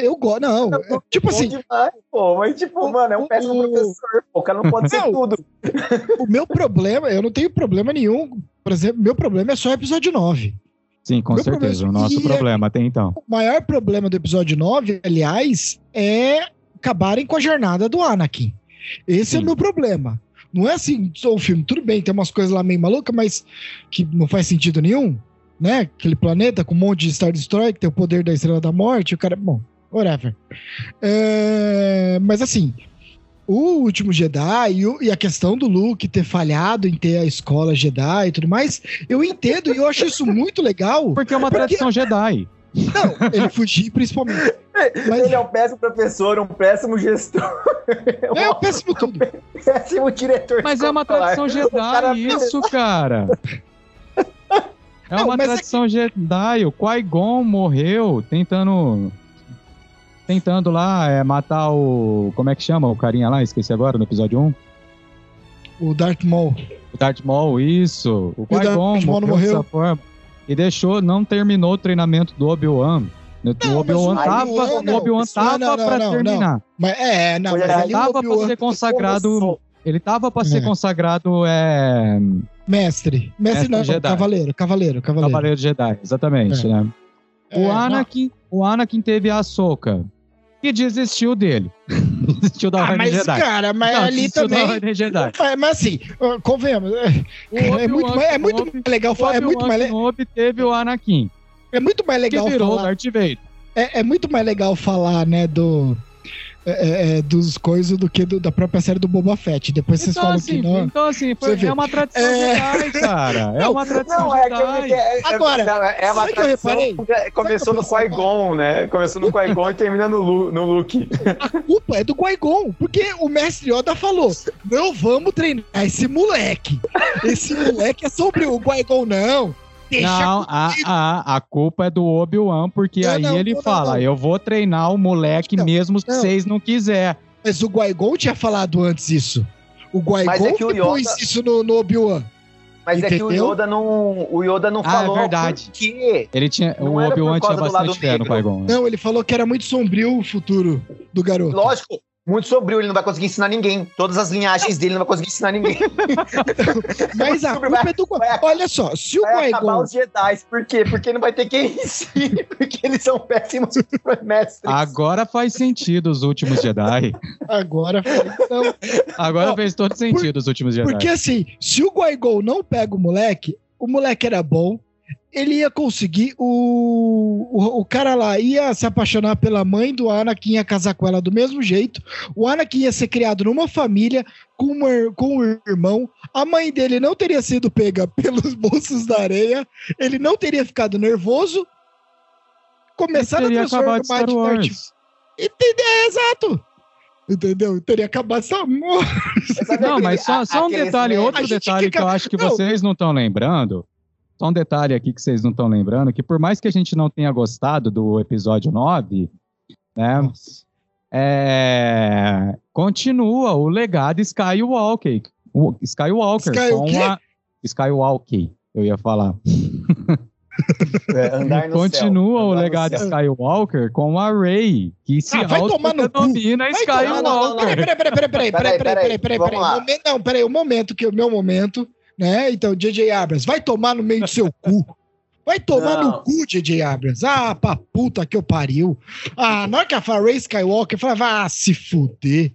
é, eu gosto. Não, é, tipo Bom assim, demais, pô, mas tipo, mano, é um péssimo o- professor, pô, o cara não pode ser Não. tudo. o meu problema, eu não tenho problema nenhum. Por exemplo, meu problema é só o episódio 9. Sim, com Meu certeza. problema- O nosso é- problema até então. O maior problema do episódio 9, aliás, é acabarem com a jornada do Anakin. Esse é o Sim. meu problema. Não é assim, o filme, tudo bem, tem umas coisas lá meio malucas, mas que não faz sentido nenhum, né? Aquele planeta com um monte de Star Destroyer que tem o poder da Estrela da Morte, o cara, bom, whatever. É, mas assim, o último Jedi e, o- e a questão do Luke ter falhado em ter a escola Jedi e tudo mais, eu entendo e eu acho isso muito legal. Porque é uma Porque- tradição Jedi. Não, ele fugir principalmente. Mas Ele é um péssimo professor, um péssimo gestor, é o péssimo tudo. um [laughs] péssimo diretor. Mas é uma tradição. O cara Jedi, isso, cara. É Não, uma é tradição Jedi. O Qui-Gon morreu tentando. Tentando lá é, matar o. Como é que chama o carinha lá? Esqueci agora no episódio 1. O Darth Maul. O Darth Maul, isso. O Qui-Gon morreu morreu? dessa forma. E deixou, não terminou o treinamento do Obi-Wan. O Obi-Wan tava, Obi-Wan o não. Obi-Wan Isso não, tava não, não, pra não, terminar. Mas é, não, Foi mas o Tava pra ser consagrado. Ele tava pra ser É. consagrado é, mestre. Mestre Mestre não, Jedi. cavaleiro, cavaleiro, cavaleiro. Cavaleiro Jedi, exatamente, né? É, O não, Anakin, o Anakin teve a Ahsoka, que desistiu dele. [laughs] desistiu da Ah, Ordem mas Jedi. cara, mas Não, ali desistiu da também... Mas, mas assim, convenhamos, é, é muito, mais- é muito mais legal falar, é muito mais, le- Kenobi teve o Anakin, é muito mais que legal virou o falar, Darth Vader. é, é muito mais legal falar, né, do é, é, dos coisas do que do- da própria série do Boba Fett. Depois vocês Então falam assim, que não. então, assim foi- é uma tradição É. Jedi, [laughs] cara. É uma tradição Não, é que Jedi. é, é, Agora, não, é é uma sabe que eu tradição começou no Qui-Gon, né? Começou no Qui-Gon e termina no, Lu, no Luke. A culpa é do Qui-Gon, porque o mestre Yoda falou: não vamos treinar esse moleque. Esse moleque é sobre o Qui-Gon, não. Deixa Não, a, a, a culpa é do Obi-Wan, porque Não, aí não, ele não, fala: não. eu vou treinar o moleque Não, mesmo se não. vocês não quiser. Mas o Qui-Gon tinha falado antes isso. O Qui-Gon é que o que pôs Yoda- isso no, no Obi-Wan. Mas é que o Entendeu? Yoda não, o Yoda não Ah, é falou verdade. por quê. Ele tinha, Não o Obi-Wan tinha bastante fé no negro. Qui-Gon. né? Não, ele falou que era muito sombrio o futuro do garoto. Lógico, muito sombrio, ele não vai conseguir ensinar ninguém. Todas as linhagens dele ele não vai conseguir ensinar ninguém. [laughs] Mas a Vai- culpa é do vai- Qui-Gon. Olha só, se o Vai acabar Qui-Gon. os Jedi. Por quê? Porque não vai ter quem [laughs] ensine, porque eles são péssimos mestres. Agora faz sentido os últimos Jedi. Agora. Não, Agora Não, fez todo sentido os últimos Jedi. Porque assim, se o Qui-Gon não pega o moleque, o moleque era bom, ele ia conseguir o, o. O cara lá ia se apaixonar pela mãe do Anakin, ia casar com ela do mesmo jeito. O Anakin ia ser criado numa família com, uma, com um irmão. A mãe dele não teria sido pega [laughs] pelos bolsos da areia. Ele não teria ficado nervoso. Começaram a transformar Star de Wars. Entendeu? É, exato. Entendeu? Teria acabado essa [laughs] Não, mas só, só um detalhe, outro detalhe fica- que eu acho que Não. vocês não estão lembrando. Só um detalhe aqui que vocês não estão lembrando, que por mais que a gente não tenha gostado do episódio 9, né? é, continua o legado Skywalker. O Skywalker Sky o com quê? a Skywalker, eu ia falar. É, andar no Continua céu, o andar no legado céu. Skywalker com a Rey, que se Ah, vai tomar no tomar- Skywalker. não, não, não, Peraí, peraí, peraí, peraí, peraí, Peraí, peraí, peraí, peraí, peraí, vamos peraí. lá. Momento- Não, peraí, o momento que é o meu momento, né? Então, JJ Abrams, vai tomar no meio do seu cu. Vai tomar Não. no cu, JJ Abrams. Ah, pra puta que eu pariu. Ah, na hora que a fala Ray Skywalker, fala, vai se fuder.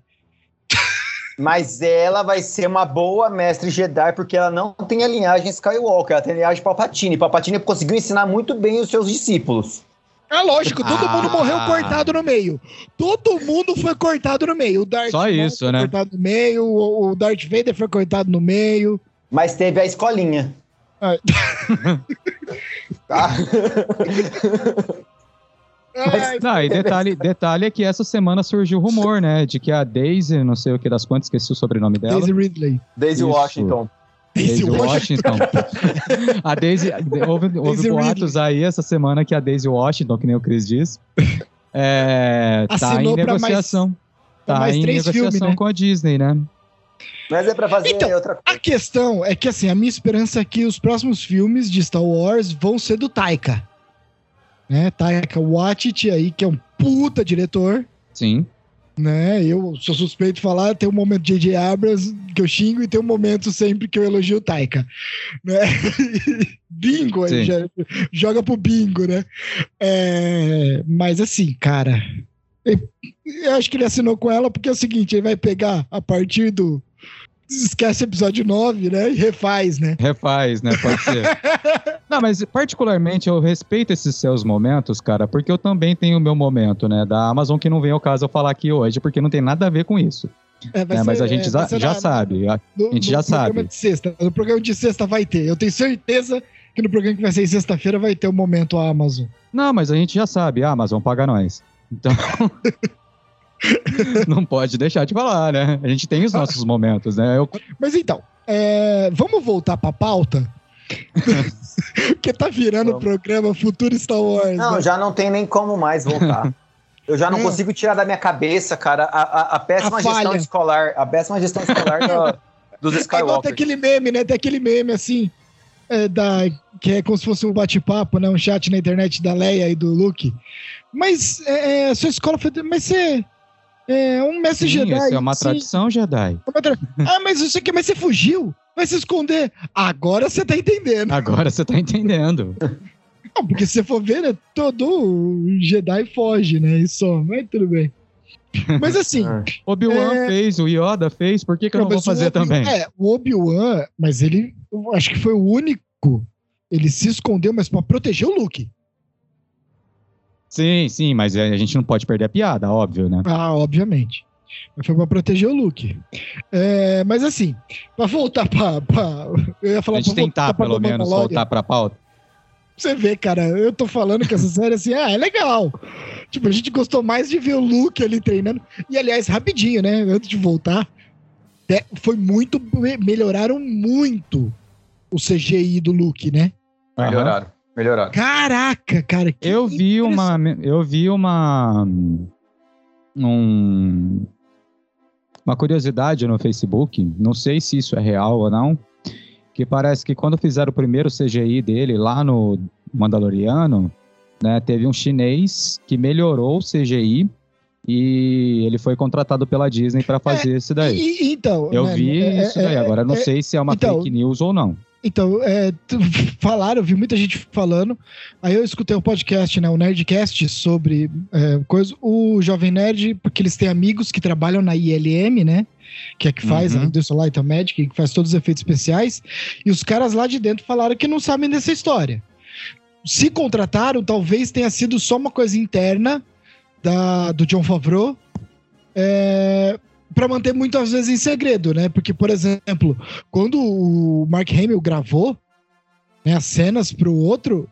Mas ela vai ser uma boa mestre Jedi porque ela não tem a linhagem Skywalker, ela tem a linhagem Palpatine. Palpatine conseguiu ensinar muito bem os seus discípulos. Ah, lógico, todo Ah. mundo morreu cortado no meio. Todo mundo foi cortado no meio. O Darth Só Maul isso, foi né? cortado no meio, o o Darth Vader foi cortado no meio. Mas teve a escolinha. Tá? Não, e detalhe, detalhe é que essa semana surgiu o rumor, né? De que a Daisy, não sei o que das quantas, esqueci o sobrenome dela. Daisy Ridley. Desde Isso. Washington. Daisy Daisy Washington. a Daisy. Houve, houve Daisy boatos aí essa semana que a Daisy Washington, que nem o Chris disse, é, tá em mais- negociação. Tá mais em três negociação filmes, né? com a Disney, né? Mas é pra fazer Então, outra coisa. A questão é que, assim, a minha esperança é que os próximos filmes de Star Wars vão ser do Taika. Né? Taika Waititi aí, que é um puta diretor, Sim. né? Eu sou suspeito de falar, tem um momento de J.J. Abrams que eu xingo e tem um momento sempre que eu elogio o Taika. Né? [laughs] bingo, Sim. já, joga pro bingo, né? É, mas assim, cara, eu- eu acho que ele assinou com ela porque é o seguinte, ele vai pegar a partir do esquece episódio 9, né? E refaz, né? Refaz, né? Pode ser. [laughs] Não, mas particularmente eu respeito esses seus momentos, cara, porque eu também tenho o meu momento, né? Da Amazon, que não vem ao caso eu falar aqui hoje, porque não tem nada a ver com isso. É, vai né? Mas ser- a gente é, já, ser já na- sabe. A- no- a gente no já sabe. Sexta. No programa de sexta vai ter. Eu tenho certeza que no programa que vai ser sexta-feira vai ter o momento Amazon. Não, mas a gente já sabe. A Amazon paga nós. Então. [laughs] [laughs] não pode deixar de falar, né? A gente tem os nossos momentos, né? Eu, Mas então, é, vamos voltar pra pauta? [laughs] Porque tá virando o programa Futuro Star Wars. Não, né? já não tem nem como mais voltar. Eu já não É. consigo tirar da minha cabeça, cara, a, a- a péssima A gestão escolar, a péssima gestão escolar da- [laughs] dos É igual tem Skywalker. aquele meme, né? Tem aquele meme assim, é, da, que é como se fosse um bate-papo, né? Um chat na internet da Leia e do Luke. Mas é, é, sua escola foi. Mas você é um mestre sim, Jedi. isso é uma sim. tradição Jedi. [laughs] Ah, mas isso aqui, mas você fugiu? Vai se esconder? Agora você tá entendendo. Agora você tá entendendo. [laughs] Não, porque se você for ver, né, todo Jedi foge, né? E só, mas tudo bem. Mas assim, [laughs] Ah. Obi-Wan É. fez, o Yoda fez, por que, que eu não vou fazer também? É, o Obi-Wan, mas ele, eu acho que foi o único. Ele se escondeu, mas pra proteger o Luke. Sim, sim, mas a gente não pode perder a piada, óbvio, né? Ah, obviamente. Mas foi pra proteger o Luke. É, mas assim, pra voltar pra, pra- Eu ia A falar gente pra tentar, pelo menos, voltar pra pauta. Você vê, cara, eu tô falando que essa série assim, ah, é legal. Tipo, a gente gostou mais de ver o Luke ali treinando. E aliás, rapidinho, né? Antes de voltar, é, foi muito. me- Melhoraram muito o CGI do Luke, né? Melhoraram, melhoraram. Caraca, cara. que Eu vi uma. Eu vi uma. Um, uma curiosidade no Facebook, não sei se isso é real ou não, que parece que quando fizeram o primeiro CGI dele lá no Mandaloriano, né, teve um chinês que melhorou o CGI e ele foi contratado pela Disney para fazer isso daí. E- então, Eu né, vi é- isso daí, é- agora eu não é- sei se é uma então, fake news ou não. Então, é, [laughs] falaram, eu vi muita gente falando. Aí eu escutei um podcast, né, o Nerdcast, sobre é, coisa. O Jovem Nerd, porque eles têm amigos que trabalham na ILM, né? Que é que faz Uhum. a Industrial Light and Magic, que faz todos os efeitos especiais. E os caras lá de dentro falaram que não sabem dessa história. Se contrataram, talvez tenha sido só uma coisa interna da, do John Favreau. É, para manter muitas vezes em segredo, né? Porque, por exemplo, quando o Mark Hamill gravou né, as cenas pro outro,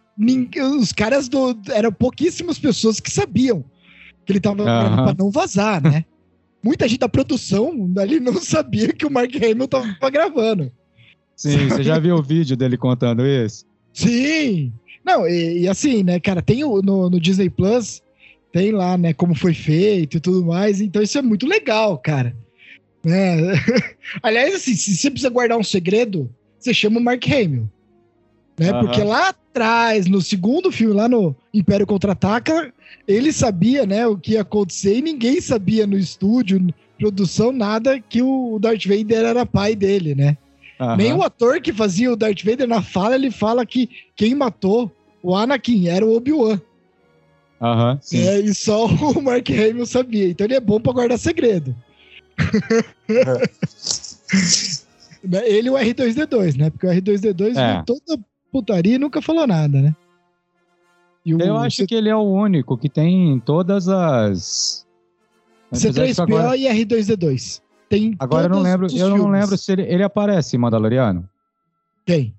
os caras do. Eram pouquíssimas pessoas que sabiam que ele tava gravando pra não vazar, né? Muita gente da produção ali não [laughs] sabia que o Mark Hamill tava gravando. Sim, você já viu o vídeo dele contando isso? Sim! Não, e, e assim, né, cara, tem o, no, no Disney Plus, tem lá, né, como foi feito e tudo mais, então isso é muito legal, cara. Né? [laughs] Aliás, assim, se você precisa guardar um segredo, você chama o Mark Hamill. Né? Aham. Porque lá atrás, no segundo filme, lá no Império Contra-Ataca, ele sabia, né, o que ia acontecer e ninguém sabia no estúdio, produção, nada, que o Darth Vader era pai dele, né? Aham. Nem o ator que fazia o Darth Vader na fala, ele fala que quem matou o Anakin era o Obi-Wan. Aham, sim. É, e só [laughs] o Mark Hamill sabia. Então ele é bom pra guardar segredo. [laughs] Né, ele e o R2D2, né? Porque o R2D2 É. toda putaria e nunca falou nada, né? O Eu acho que ele é o único que tem todas as. Apesar de que C3PO agora, e R2D2. Tem agora eu não lembro, eu não filmes. lembro se ele, ele aparece em Mandaloriano. Quem?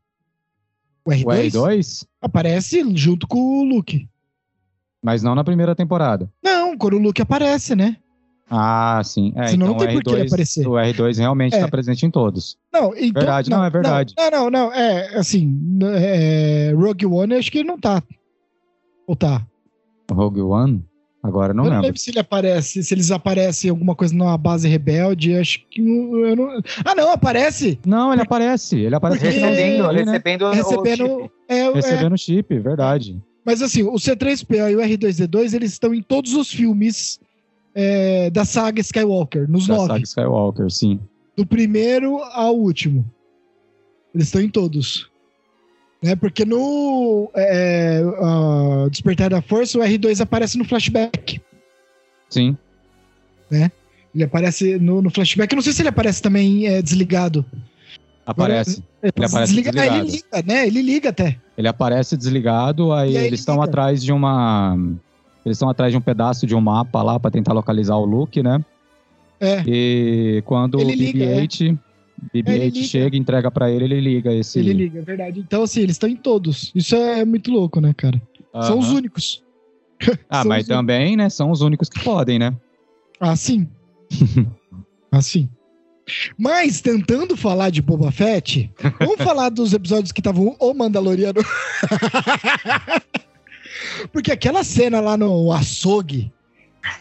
O R2? O R2, Aparece junto com o Luke. Mas não na primeira temporada. Não, quando o Luke aparece, né? Ah, sim. É, Senão então não tem o por que ele R2, aparecer. o R2 realmente É. está presente em todos. Não, então, Verdade, não, é verdade. Não, não, não, é assim, é, Rogue One, eu acho que ele não tá. Ou tá? Rogue One? Agora eu não eu não lembro. lembro se ele aparece, se eles aparecem em alguma coisa numa base rebelde, acho que não- eu não. Ah, não, aparece Não, ele aparece. Ele aparece Porque- Recebendo, né? recebendo, o recebendo. chip. É, é, Recebendo chip, verdade. Mas assim, o C3PO e o R2D2, eles estão em todos os filmes é, da saga Skywalker, nos Da nove. saga Skywalker, sim. Do primeiro ao último. Eles estão em todos. Né? Porque no é, ah, Despertar da Força, o R2 aparece no flashback. Sim. Ele aparece no, no flashback. Eu não sei se ele aparece também é, desligado. Aparece. Ele, aparece desliga- Ah, ele desligado. liga, né? Ele liga até. Ele aparece desligado, aí, aí ele eles estão liga. atrás de uma. Eles estão atrás de um pedaço de um mapa lá pra tentar localizar o Luke, né? É. E quando Ele o liga, é. BB-8 BB-8 ele liga. chega, entrega pra ele, ele liga esse. Ele liga, é verdade. Então, assim, eles estão em todos. Isso é muito louco, né, cara? São os únicos. Ah, [laughs] mas também, né? São os únicos que podem, né? Assim. assim. [laughs] Mas, tentando falar de Boba Fett, vamos [laughs] falar dos episódios que estavam o Mandaloriano. [laughs] Porque aquela cena lá no açougue,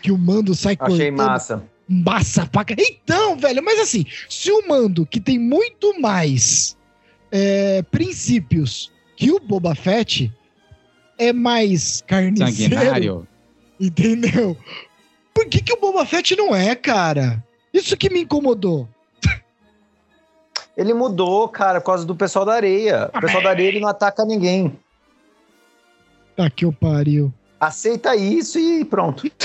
que o Mando sai Achei cortando, massa. massa pra ca- Então, velho, mas assim, se o Mando, que tem muito mais é, princípios que o Boba Fett, é mais carniceiro, Sanguinário. entendeu? Por que, que o Boba Fett não é, cara? Isso que me incomodou. Ele mudou, cara, por causa do pessoal da areia. O pessoal da areia ele não ataca ninguém. Tá que eu pariu. Aceita isso e pronto. [laughs]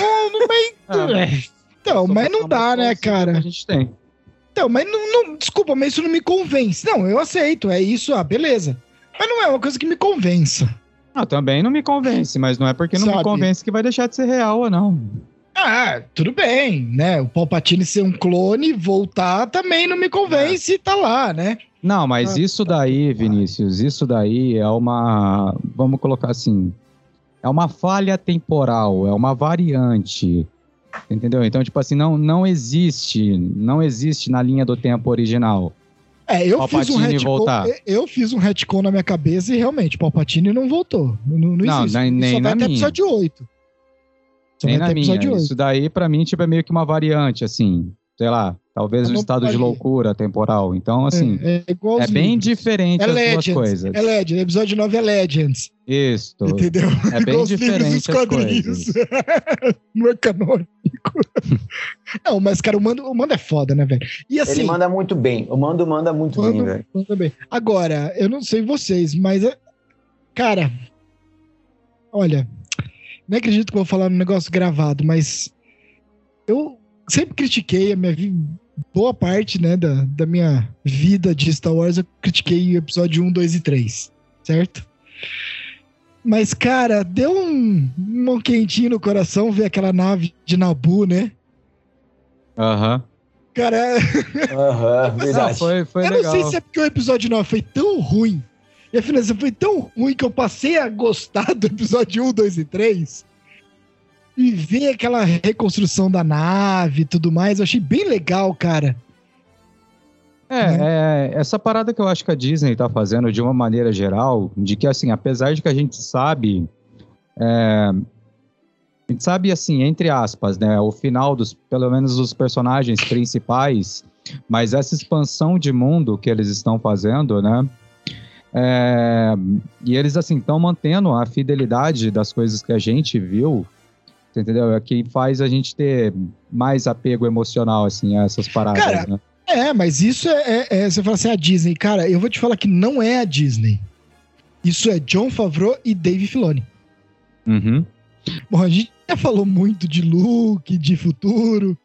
Ah, É. Então, mas não dá, né, cara? A gente tem. Então, mas não, não- desculpa, mas isso não me convence. Não, eu aceito, é isso, ah, beleza. Mas não é uma coisa que me convença. Ah, também não me convence, mas não é porque não me Sabe? convence que vai deixar de ser real ou não. Ah, tudo bem, né? O Palpatine ser um clone, voltar também não me convence, tá lá, né? Não, mas Ah, isso daí, Vinícius, isso daí é uma. Vamos colocar assim. É uma falha temporal, é uma variante. Entendeu? Então, tipo assim, não, não existe. Não existe na linha do tempo original. É, eu fiz um Palpatine retcon. voltar. eu- fiz um retcon na minha cabeça e realmente, Palpatine não voltou. Não, não, Não, existe. nem- nem só vai até minha. episódio 8. Só Nem na minha. episódio 8. Isso daí, pra mim, tipo, é meio que uma variante, assim. Sei lá, talvez um Não estado de loucura temporal. Então, assim, é, é igual é, aos bem livros. diferente É as duas Legends. coisas. É Legends. Episódio 9 é Legends. Isso. Entendeu? É bem Igual os diferente as quadrinhos. coisas. [laughs] não é canônico. [laughs] não, mas, cara, o Mando, o Mando é foda, né, velho? E assim. Ele manda muito bem. O Mando manda muito bem, Mando, velho. manda bem. Agora, eu não sei vocês, mas. é- Cara. Olha. Não acredito que eu vou falar um negócio gravado, mas. Eu sempre critiquei a minha vida. Boa parte, né, da, da minha vida de Star Wars, eu critiquei o episódio 1, 2 e 3. Certo? Mas, cara, deu um, um quentinho no coração ver aquela nave de Nabu, né? Aham. Cara, Aham, Não, [laughs] verdade. foi, foi eu legal. não sei se é porque o episódio 9 foi tão ruim. E a finalização foi tão ruim que eu passei a gostar do episódio 1, 2 e 3. E ver aquela reconstrução da nave e tudo mais, eu achei bem legal, cara. É, é, essa parada que eu acho que a Disney tá fazendo de uma maneira geral, de que assim, apesar de que a gente sabe, é, a gente sabe assim, entre aspas, né, o final dos, pelo menos dos personagens principais, mas essa expansão de mundo que eles estão fazendo, né, é, e eles assim estão mantendo a fidelidade das coisas que a gente viu, entendeu? É que faz a gente ter mais apego emocional assim a essas paradas, Cara, né? É, mas isso é, é- é- Você fala assim, a Disney. Cara, eu vou te falar que não é a Disney. Isso é John Favreau e Dave Filoni. Uhum. Bom, a gente já falou muito de look, de futuro.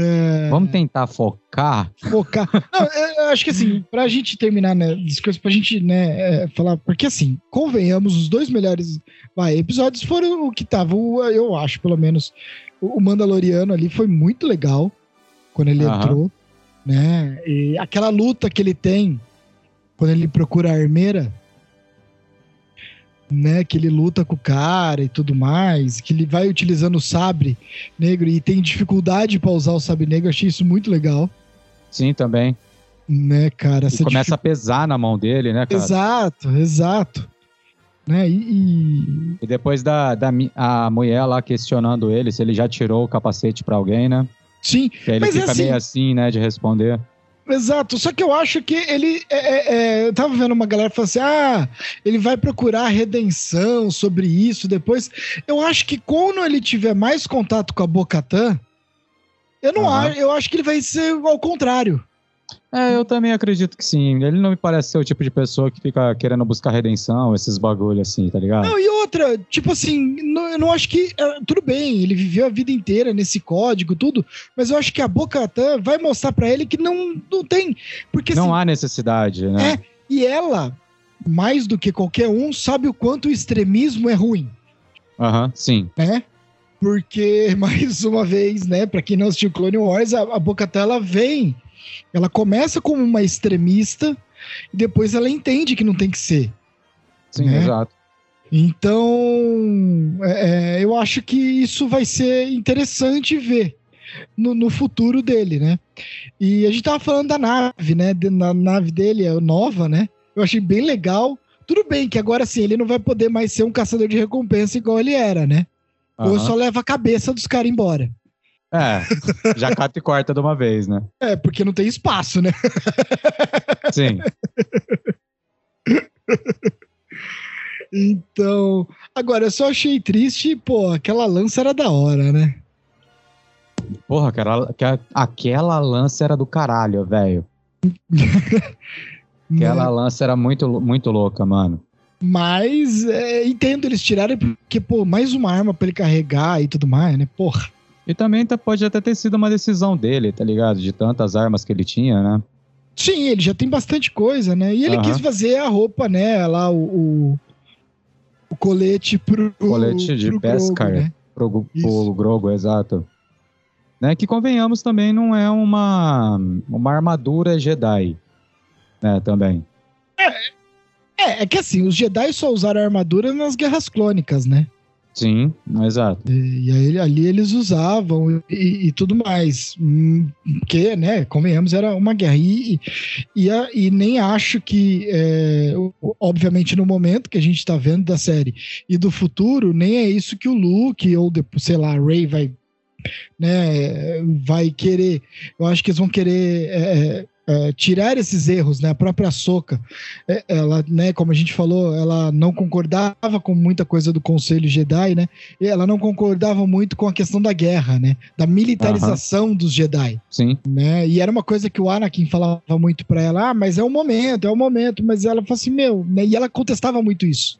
É, Vamos tentar focar. focar. Não, eu eu acho que assim, pra gente terminar, né, coisas, pra gente, né, é, falar, porque assim, convenhamos, os dois melhores vai, episódios foram o que tava, eu acho, pelo menos, o o Mandaloriano ali foi muito legal, quando ele Aham. entrou, né, e aquela luta que ele tem, quando ele procura a armeira, né, que ele luta com o cara e tudo mais, que ele vai utilizando o sabre negro e tem dificuldade pra usar o sabre negro, achei isso muito legal. Sim, também. Né, cara? E começa a pesar na mão dele, né, cara? Exato, exato. Né? E, e- E depois da, da a mulher lá questionando ele se ele já tirou o capacete pra alguém, né? sim, Que ele Mas é fica assim- meio assim, né, de responder. Exato. Só que eu acho que ele. é, é, é, eu tava vendo uma galera falando assim: ah, ele vai procurar redenção sobre isso depois. Eu acho que quando ele tiver mais contato com a Bocatã, eu não Aham. acho, eu acho que ele vai ser ao contrário. É, eu também acredito que sim. Ele não me parece ser o tipo de pessoa que fica querendo buscar redenção, esses bagulho assim, tá ligado? Não, e outra, tipo assim, não- eu não acho que. é, tudo bem, ele viveu a vida inteira nesse código, tudo, mas eu acho que a Bocatã vai mostrar pra ele que não, não tem. Porque Não assim, há necessidade, né? É. E ela, mais do que qualquer um, sabe o quanto o extremismo é ruim, Aham, sim. né? Porque, [laughs] mais uma vez, né, pra quem não assistiu Clone Wars, a, a ela vem, ela começa como uma extremista e depois ela entende que não tem que ser. Sim, Né? exato. Então, é, é, eu acho que isso vai ser interessante ver no, no futuro dele, né? E a gente tava falando da nave, né? Na nave dele, é nova, né? Eu achei bem legal. Tudo bem que agora sim, ele não vai poder mais ser um caçador de recompensa igual ele era, né? Ou Aham. só leva a cabeça dos caras embora. É, já cata e corta de uma vez, né? É, porque não tem espaço, né? [laughs] Sim. Então, agora eu só achei triste, pô, aquela lança era da hora, né? Porra, aquela, aquela- aquela lança era do caralho, velho. [laughs] Aquela Né? lança era muito, muito louca, mano. Mas é, entendo eles tirarem porque, pô, mais uma arma pra ele carregar e tudo mais, né? Porra. E também tá- pode até ter sido uma decisão dele, tá ligado? De tantas armas que ele tinha, né? Sim, ele já tem bastante coisa, né? E ele Aham. quis fazer a roupa, né? Lá, o, o, o colete pro. Colete de pro. Grogu, né? Pro, pro. Grogo, exato. Né, que convenhamos também não é uma, uma armadura Jedi. Né, também. É, é que assim, os Jedi só usaram armadura nas guerras clônicas, né? Sim, exato. E aí ali eles usavam e, e tudo mais. Hum, Porque, né, convenhamos, era uma guerra. E, e, e nem acho que, é, obviamente, no momento que a gente tá vendo da série e do futuro, nem é isso que o Luke ou, sei lá, a Ray vai, né, vai querer. Eu acho que eles vão querer. é, é, tirar esses erros, né? A própria Soca, ela, né, como a gente falou, ela não concordava com muita coisa do Conselho Jedi, né? E ela não concordava muito com a questão da guerra, né? Da militarização dos Jedi, Sim. né? E era uma coisa que o Anakin falava muito pra ela, ah, mas é o momento, é o momento, mas ela falou assim, meu, né? E ela contestava muito isso.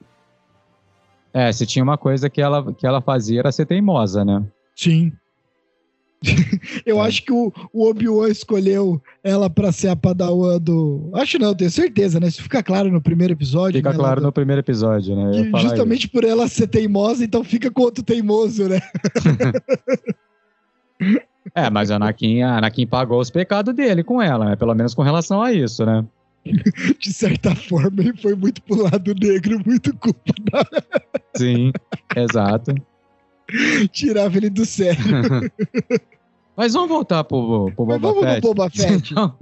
É, se tinha uma coisa que ela, que ela fazia era ser teimosa, né? Sim. [laughs] Eu É. acho que o, o Obi-Wan escolheu ela pra ser a padawan do. Acho não, tenho certeza, né? Isso fica claro no primeiro episódio. Fica né, claro no primeiro episódio, né? Justamente por ela ser teimosa, então fica com outro teimoso, né? [laughs] É, mas a Anakin, a Anakin pagou os pecados dele com ela, né? Pelo menos com relação a isso, né? [laughs] De certa forma, ele foi muito pro lado negro, muito culpa da... Sim, exato. [laughs] Tirava ele do sério. [laughs] Mas vamos voltar pro, pro Mas Boba vamos no Fett. Boba [laughs] Fett. Senão,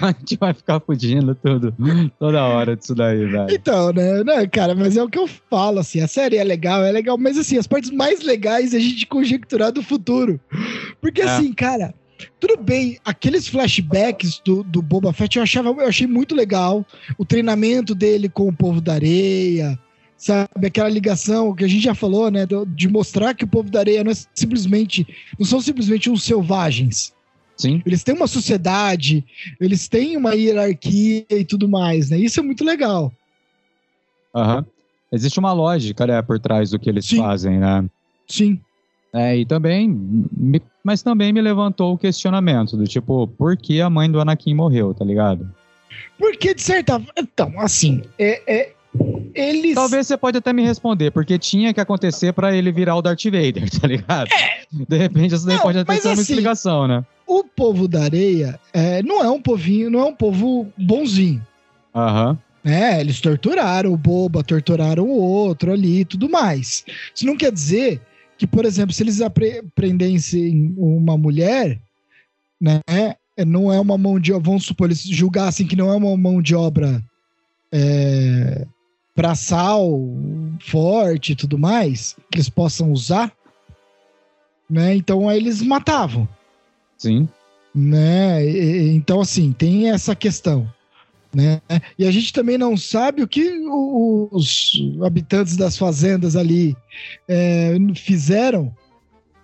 a gente vai ficar fudindo tudo, toda hora disso daí, velho. Então, né, né, cara, mas é o que eu falo, assim, a série é legal, é legal, mas assim, as partes mais legais é a gente conjecturar do futuro. Porque É. assim, cara, tudo bem, aqueles flashbacks do, do Boba Fett eu achava, eu achei muito legal, o treinamento dele com o povo da areia, sabe, aquela ligação que a gente já falou, né, de mostrar que o povo da areia não é simplesmente, não são simplesmente uns selvagens, Sim, eles têm uma sociedade, eles têm uma hierarquia e tudo mais, né, isso é muito legal. aham. Existe uma lógica, né, por trás do que eles Sim. fazem, né? Sim. É, e também, me- mas também me levantou o questionamento do tipo, por que a mãe do Anakin morreu, tá ligado? Porque, de certa Então, assim, é, é- eles. Talvez você pode até me responder, porque tinha que acontecer pra ele virar o Darth Vader, [laughs] tá ligado? De repente isso daí Não, pode até mas ser uma assim, explicação, né? O povo da areia é, não é um povinho, não é um povo bonzinho. Aham, Né? Eles torturaram o boba, torturaram o outro ali e tudo mais. Isso não quer dizer que, por exemplo, se eles prendessem uma mulher, né? Não é uma mão de obra. Vamos supor, eles julgassem que não é uma mão de obra é, braçal, forte e tudo mais, que eles possam usar, né? Então aí eles matavam sim. né? E- Então, assim, tem essa questão, né? E a gente também não sabe o que os habitantes das fazendas ali é, fizeram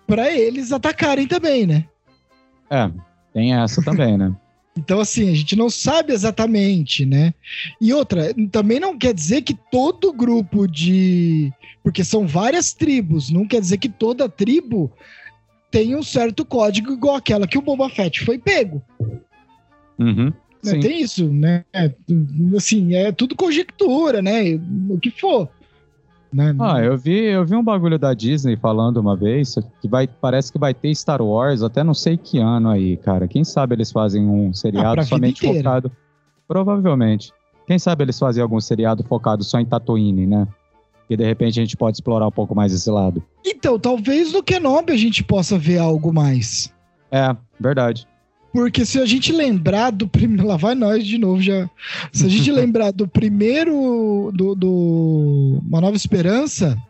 para eles atacarem também, né? É, tem essa também, né? [laughs] Então, assim, a gente não sabe exatamente, né? E outra, também não quer dizer que todo grupo de. Porque são várias tribos, não quer dizer que toda tribo tem um certo código igual aquela que o Boba Fett foi pego. Uhum. né? Tem isso, né? Assim, é tudo conjectura, né? O que for. Né? Ah, eu vi, eu vi um bagulho da Disney falando uma vez que vai, parece que vai ter Star Wars até não sei que ano aí, cara. Quem sabe eles fazem um Ah, seriado vida somente focado. Provavelmente. Quem sabe eles fazem algum seriado focado só em Tatooine, né? E de repente a gente pode explorar um pouco mais esse lado. Então, talvez no Kenobi a gente possa ver algo mais. É, verdade. Porque se a gente lembrar do primeiro. [laughs] Lá vai nós de novo já. Se a gente [laughs] lembrar do primeiro. Do, do Uma Nova Esperança,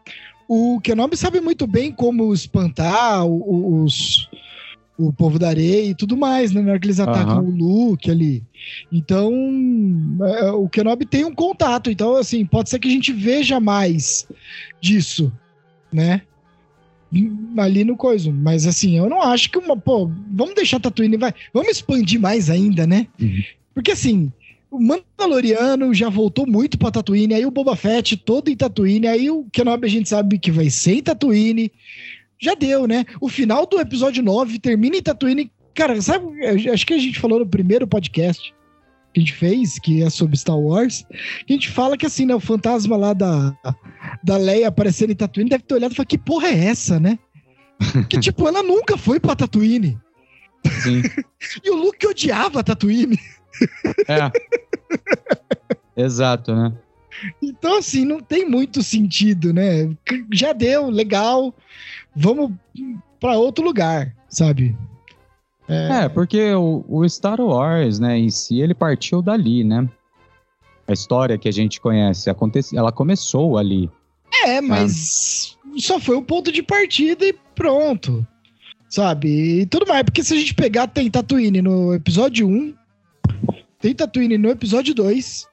o Kenobi sabe muito bem como espantar os. O povo da areia e tudo mais, né? Na hora que eles atacam Aham. o Luke ali. Então, é, o Kenobi tem um contato. Então, assim, pode ser que a gente veja mais disso, né? Ali no coisa. Mas assim, eu não acho que uma. Pô, vamos deixar Tatooine, vai. Vamos expandir mais ainda, né? Uhum. Porque assim, o Mandaloriano já voltou muito pra Tatooine, aí o Boba Fett todo em Tatooine, aí o Kenobi a gente sabe que vai ser em Tatooine. Já deu, né? O final do episódio 9 termina em Tatooine. Cara, sabe? Acho que a gente falou no primeiro podcast que a gente fez, que é sobre Star Wars, que a gente fala que assim, né, o fantasma lá da, da Leia aparecendo em Tatooine, deve ter olhado e falado, que porra é essa, né? [laughs] que, tipo, ela nunca foi pra Tatooine. Sim. [laughs] e o Luke odiava Tatooine. É. Exato, né? Então, assim, não tem muito sentido, né? Já deu, legal. Vamos para outro lugar, sabe? É, é porque o, o, Star Wars, né, em si, ele partiu dali, né? A história que a gente conhece, acontece, ela começou ali. É, mas é. só foi o ponto de partida e pronto. Sabe? E tudo mais. Porque se a gente pegar, tem Tatooine no episódio 1, tem Tatooine no episódio 2,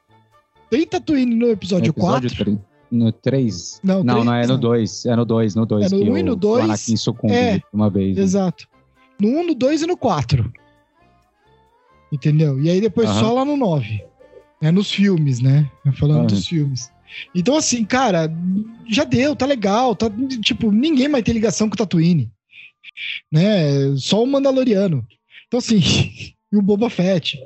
tem Tatooine no episódio, no episódio 4. No 3? Não, não, 3, não, é no 2. É no 2, no 2. É no 1 um e no 2. O Anakin sucumbe é, uma vez. Né? Exato. No 1, um, no 2 e no 4. Entendeu? E aí depois uh -huh. só lá no 9. É nos filmes, né? Falando uh -huh. dos filmes. Então, assim, cara, já deu, tá legal. Tá, tipo, ninguém vai ter ligação com o Tatooine. Né? Só o Mandaloriano. Então, assim, [laughs] e o Boba Fett.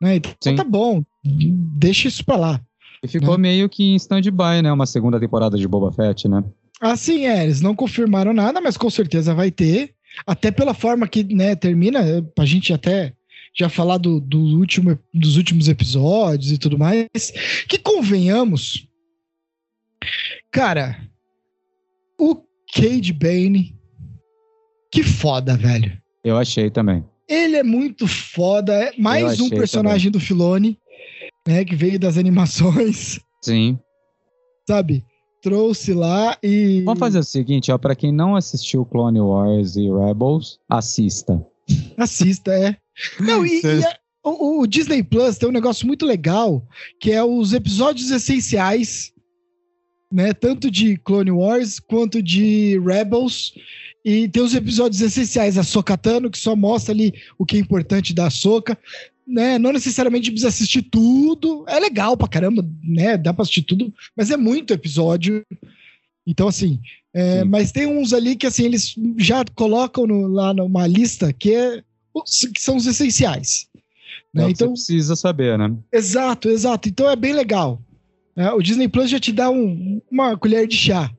Né? Então tá bom, deixa isso pra lá. E ficou né? meio que em stand-by, né? Uma segunda temporada de Boba Fett, né? Ah, sim, é. Eles não confirmaram nada, mas com certeza vai ter. Até pela forma que né, termina, pra gente até já falar do, do último, dos últimos episódios e tudo mais. Que convenhamos, cara, o Cade Bane, que foda, velho. Eu achei também. Ele é muito foda. É mais um personagem também. do Filone, né? Que veio das animações. [laughs] Sim. Sabe? Trouxe lá e. Vamos fazer o seguinte, ó. Pra quem não assistiu Clone Wars e Rebels, assista. Assista, é. Não, e, e é, o, o, Disney Plus tem um negócio muito legal, que é os episódios essenciais, né? Tanto de Clone Wars quanto de Rebels e tem os episódios essenciais, a Sokatano, que só mostra ali o que é importante da Soca. Né? Não necessariamente precisa assistir tudo. É legal pra caramba, né? Dá pra assistir tudo, mas é muito episódio. Então, assim, é, mas tem uns ali que assim, eles já colocam no, lá numa lista que, é, que são os essenciais. Né? Então precisa saber, né? Exato, exato. Então é bem legal. É, o Disney Plus já te dá um, uma colher de chá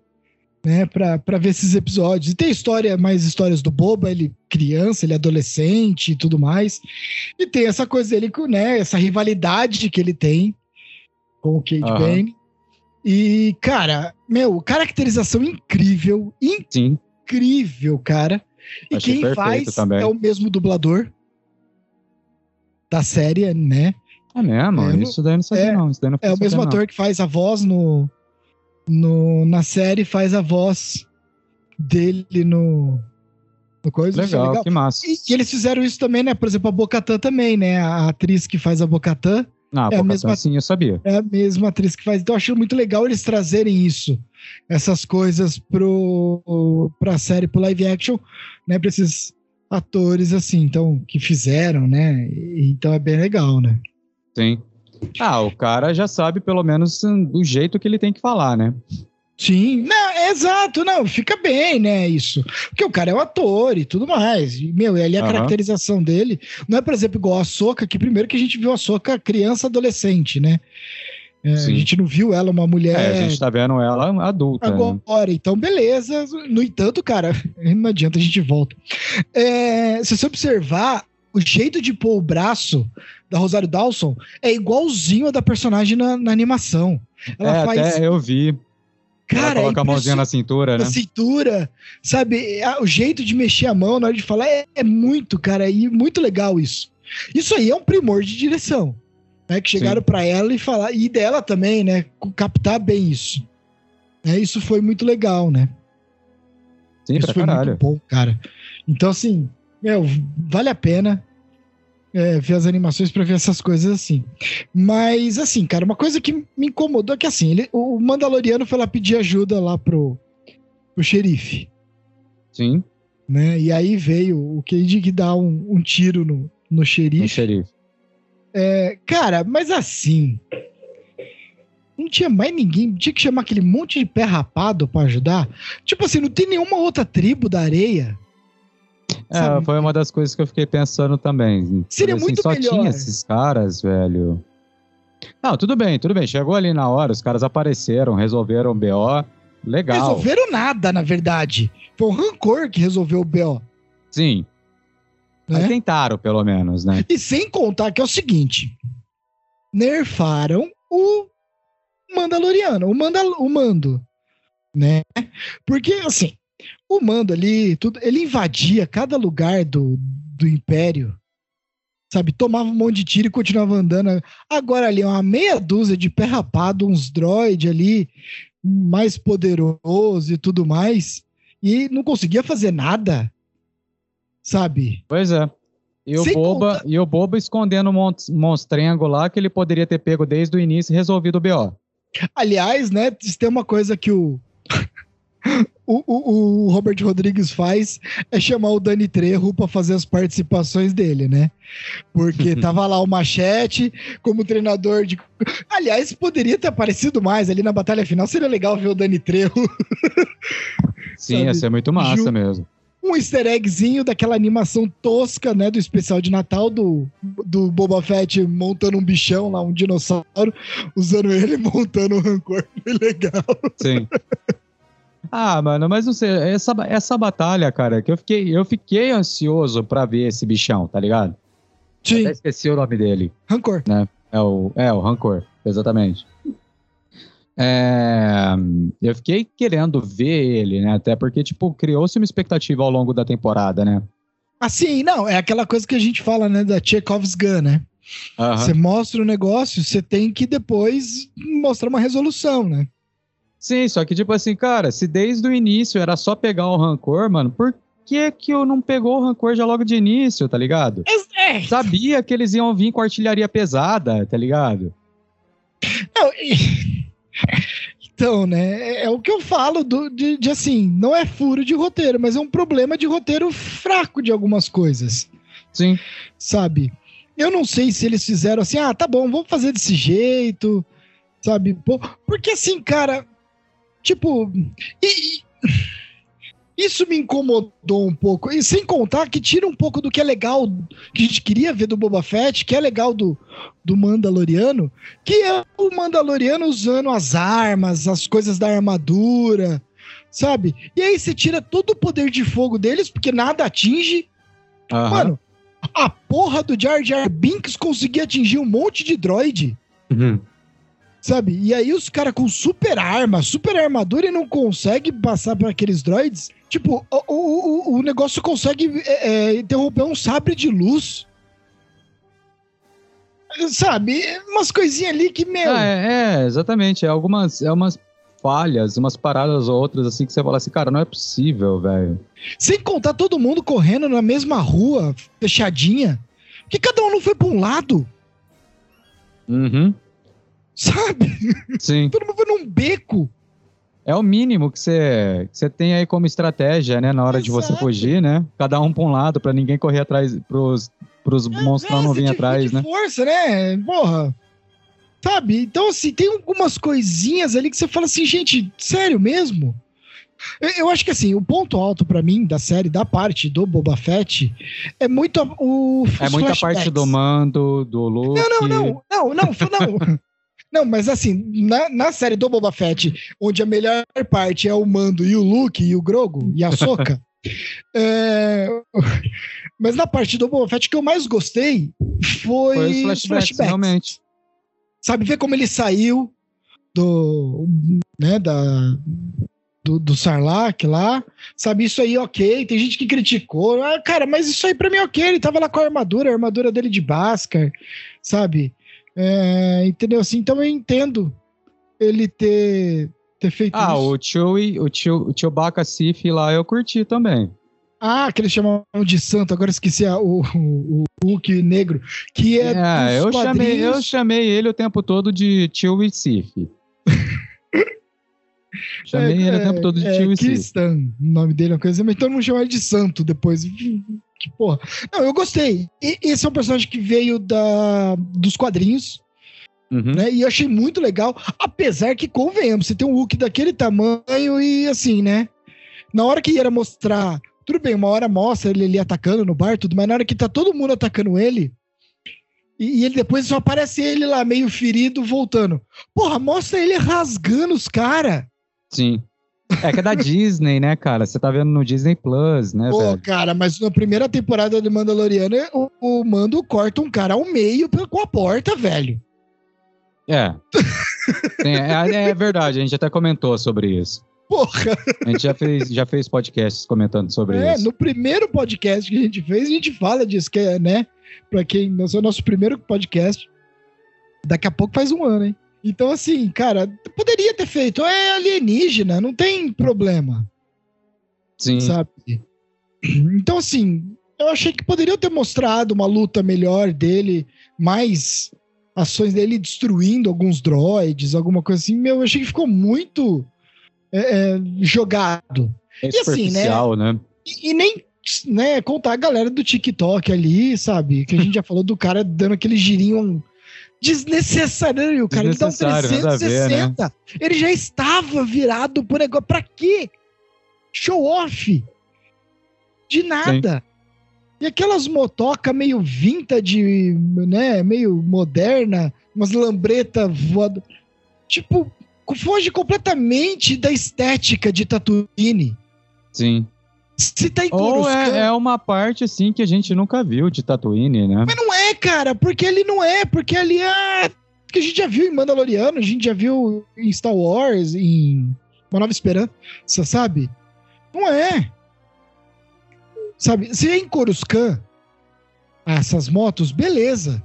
né, para ver esses episódios. E tem história, mais histórias do Boba, ele criança, ele adolescente e tudo mais. E tem essa coisa dele com, né, essa rivalidade que ele tem com o Kate uhum. Bane. E, cara, meu, caracterização incrível, incrível, cara. E Achei quem faz também. é o mesmo dublador da série, né? É mesmo? É, Isso daí não sabia, é, não. Isso daí não é o mesmo ator que faz a voz no, no, na série faz a voz dele no, no coisa. Legal, legal. que massa. E, e, eles fizeram isso também, né? Por exemplo, a Bocatã também, né? A atriz que faz a Bocatã. Ah, é a mesma, sim, eu sabia. É a mesma atriz que faz. Então eu acho muito legal eles trazerem isso, essas coisas pro, pra série, pro live action, né? Pra esses atores assim, então, que fizeram, né? Então é bem legal, né? Sim. Ah, o cara já sabe pelo menos do jeito que ele tem que falar, né? Sim, não, exato, não, fica bem, né, isso. Porque o cara é o ator e tudo mais. E, meu, e ali a uhum. caracterização dele não é, por exemplo, igual a Soca, que primeiro que a gente viu a Soca criança adolescente, né? É, a gente não viu ela uma mulher. É, a gente tá vendo ela adulta. Né? Agora, né? então, beleza. No entanto, cara, [laughs] não adianta, a gente volta. É, se você observar, o jeito de pôr o braço da Rosário Dawson é igualzinho a da personagem na, na animação. Ela é, faz... até eu vi. Cara, Ela coloca é a mãozinha na cintura, né? Na cintura, sabe? O jeito de mexer a mão na hora de falar é, é muito, cara, e muito legal isso. Isso aí é um primor de direção, né? Que chegaram para ela e falar e dela também, né? Captar bem isso. É, isso foi muito legal, né? Sim, isso foi caralho. muito bom, cara. Então assim, meu, vale a pena é, ver as animações para ver essas coisas assim. Mas, assim, cara, uma coisa que me incomodou é que, assim, ele, o Mandaloriano foi lá pedir ajuda lá pro, pro xerife. Sim. Né? E aí veio o Cade que dá um, um tiro no, no xerife. No xerife. É, cara, mas assim. Não tinha mais ninguém, tinha que chamar aquele monte de pé rapado para ajudar. Tipo assim, não tem nenhuma outra tribo da areia é, foi uma das coisas que eu fiquei pensando também. Seria assim, muito só melhor. tinha esses caras, velho. Não, tudo bem, tudo bem. Chegou ali na hora, os caras apareceram, resolveram o BO. legal. Resolveram nada, na verdade. Foi o Rancor que resolveu o B.O. Sim. Né? tentaram, pelo menos, né? E sem contar que é o seguinte: nerfaram o Mandaloriano, o, Mandal o Mando, né? Porque, assim, o Mando ali, tudo, ele invadia cada lugar do, do Império, sabe? Tomava um monte de tiro e continuava andando. Agora ali, uma meia dúzia de pé rapado, uns droid ali, mais poderoso e tudo mais, e não conseguia fazer nada, sabe? Pois é. E o, Sem Boba, contar- e o Boba escondendo um mon- monstrengo lá que ele poderia ter pego desde o início e resolvido o BO. Aliás, né, tem uma coisa que o, o, o, o Robert Rodrigues faz é chamar o Dani Trejo para fazer as participações dele, né? Porque [laughs] tava lá o Machete como treinador de. Aliás, poderia ter aparecido mais ali na batalha final. Seria legal ver o Dani Trejo. [laughs] Sim, Sabe? ia ser muito massa Ju- mesmo. Um easter eggzinho daquela animação tosca, né? Do especial de Natal do, do Boba Fett montando um bichão lá, um dinossauro, usando ele [laughs] montando um rancor. Foi legal. Sim. Ah, mano, mas não sei, essa, essa batalha, cara, que eu fiquei, eu fiquei ansioso pra ver esse bichão, tá ligado? Sim, Até esqueci o nome dele. rancor. É o, é, o Rancor, exatamente. É, eu fiquei querendo ver ele, né? Até porque, tipo, criou-se uma expectativa ao longo da temporada, né? Assim, não, é aquela coisa que a gente fala, né, da Chekhov's Gun, né? Você mostra o negócio, você tem que depois mostrar uma resolução, né? Sim, só que, tipo assim, cara, se desde o início era só pegar o Rancor, mano, por que que eu não pegou o Rancor já logo de início, tá ligado? É, Sabia que eles iam vir com artilharia pesada, tá ligado? não, e- Então, né, é, é o que eu falo do, de, de, assim, não é furo de roteiro, mas é um problema de roteiro fraco de algumas coisas, Sim. sabe? Eu não sei se eles fizeram assim, ah, tá bom, vamos fazer desse jeito, sabe? Porque assim, cara, tipo, e- isso me incomodou um pouco. E sem contar que tira um pouco do que é legal, que a gente queria ver do Boba Fett, que é legal do, do Mandaloriano, que é o Mandaloriano usando as armas, as coisas da armadura, sabe? E aí você tira todo o poder de fogo deles, porque nada atinge. Aham. Mano, a porra do Jar Jar Binks conseguia atingir um monte de droid. Uhum. Sabe? E aí os caras com super arma, super armadura e não consegue passar para aqueles droids. Tipo, o, o, o- negócio consegue é, é, interromper um sabre de luz. Sabe? Umas coisinhas ali que, meu. Ah, é, é, exatamente. É algumas é umas falhas, umas paradas ou outras assim que você fala assim, cara, não é possível, velho. Sem contar todo mundo correndo na mesma rua, fechadinha. Que cada um não foi pra um lado, Uhum. Sabe? Sim. Todo mundo foi num beco. É o mínimo que você que você tem aí como estratégia, né, na hora de você Exato. fugir, né? Cada um pra um lado pra ninguém correr atrás pros pros monstros não É, você virem atrás, né? força, né? Porra. Sabe? Então, assim, tem algumas coisinhas ali que você fala assim, gente, sério mesmo? Eu, acho que, assim, o ponto alto pra mim da série, da parte do Boba Fett, é muito o. É muita parte flashbacks. do mando, do Luke. Não, não, não, não, [laughs] não, não. Não, mas assim, na, na série do Boba Fett, onde a melhor parte é o Mando e o Luke e o Grogo e a Soca. [laughs] mas na parte do Boba Fett que eu mais gostei foi, Foi os flashbacks, flashbacks. realmente. Sabe, ver como ele saiu do, né, da, do, do Sarlacc lá, sabe, isso aí ok, tem gente que criticou, ah, cara, mas isso aí pra mim é ok, ele tava lá com a armadura, a armadura dele de Bhaskar, sabe, É, entendeu, assim, então eu entendo ele ter, ter feito Ah, isso. o Chewie, o Chew- o Chewbacca Sif lá eu curti também. Ah, que eles chamam de santo, agora esqueci a- o, o, o Hulk negro, que é, É, eu chamei, eu quadrinhos- chamei ele o tempo todo de Chewie Sif. [laughs] chamei ele o tempo todo de é, Chewie Sif. Kirsten, o nome dele, é uma coisa, mas todo mundo chama ele de santo depois. Que porra. Não, eu gostei. E, esse é um personagem que veio da, dos quadrinhos, Uhum. né? E eu achei muito legal, apesar que, convenhamos, você tem um Hulk daquele tamanho e assim, né? Na hora que ia mostrar. Tudo bem, uma hora mostra ele ali atacando no bar, tudo, mas na hora que tá todo mundo atacando ele. E, e ele depois só aparece ele lá meio ferido voltando. Porra, mostra ele rasgando os caras. Sim. É que é da Disney, né, cara? Você tá vendo no Disney Plus, né, Pô, velho? cara, mas na primeira temporada do Mandaloriano, o, o Mando corta um cara ao meio com a porta, velho. É. [laughs] Sim, é. é verdade, a gente até comentou sobre isso. Porra! A gente já fez, já fez podcasts comentando sobre É, isso. no primeiro podcast que a gente fez, a gente fala disso, que é, né? Pra quem. Esse é o nosso primeiro podcast. Daqui a pouco faz um ano, hein? Então, assim, cara, poderia ter feito. É alienígena, não tem problema, Sim. sabe? Então, assim, eu achei que poderiam ter mostrado uma luta melhor dele, mais ações dele destruindo alguns droids, alguma coisa assim. Meu, eu achei que ficou muito é, é, jogado. É e assim, né? né? E, e nem né, contar a galera do TikTok ali, sabe? Que a gente já falou do cara dando aquele girinho desnecessário, cara. Ele dá um Desnecessário, nada a ver, né? 360. Ele já estava virado pro negócio. Pra quê? Show off. De nada. E aquelas motoca meio vintage, né? Meio moderna, umas lambreta voando. Tipo, foge completamente da estética de Tatooine. Sim. Se tá Ou é, é uma parte, assim, que a gente nunca viu de Tatooine, né? Mas não é, cara, porque ele não é, porque ali é. Que a gente já viu em Mandaloriano, a gente já viu em Star Wars, em Uma Nova Esperança, sabe? Não é. Sabe, se é em Coruscant, essas motos, beleza.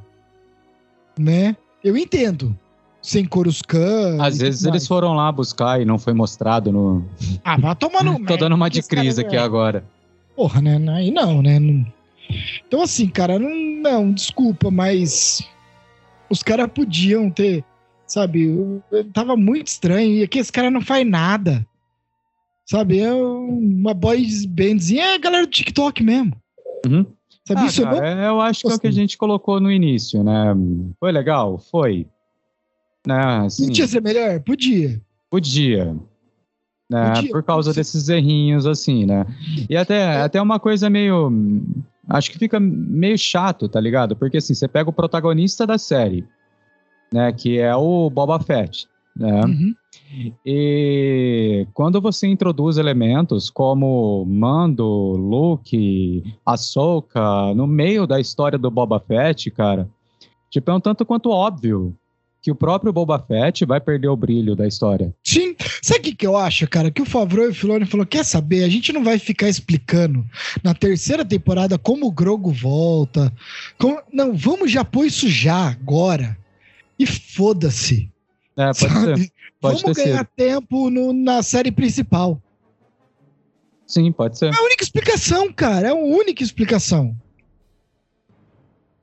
Né? Eu entendo. Sem Coruscant. Às vezes eles mais. foram lá buscar e não foi mostrado no. Ah, vai tomar no. [laughs] Tô dando uma de crise é- aqui agora. Porra, né? Aí não, né? Não- Então, assim, cara, não, não desculpa, mas os caras podiam ter, sabe? eu- eu Tava muito estranho. E aqui esse cara não faz nada. Sabe? É uma boys bandzinha, é a galera do TikTok mesmo. Uhum. Sabe? Ah, Isso eu não cara, eu acho que é o que a gente colocou no início, né? Foi legal? Foi. Né, assim, podia ser melhor? Podia. podia. Né, Podia, por causa podia. desses errinhos, assim, né? E até, até uma coisa meio. Acho que fica meio chato, tá ligado? Porque assim, você pega o protagonista da série, né? Que é o Boba Fett. Né? Uhum. E quando você introduz elementos como Mando, Luke, Ahsoka, no meio da história do Boba Fett, cara, tipo, é um tanto quanto óbvio que o próprio Boba Fett vai perder o brilho da história. Sim. Sabe o que, que eu acho, cara? Que o Favreau e o Filoni falou: quer saber? A gente não vai ficar explicando na terceira temporada como o Grogo volta. como- Não, vamos já pôr isso já, agora. E foda-se. É, pode sabe? ser. [laughs] Pode Vamos ganhar sido. tempo no- na série principal. Sim, pode ser. É a única explicação, cara. É a única explicação.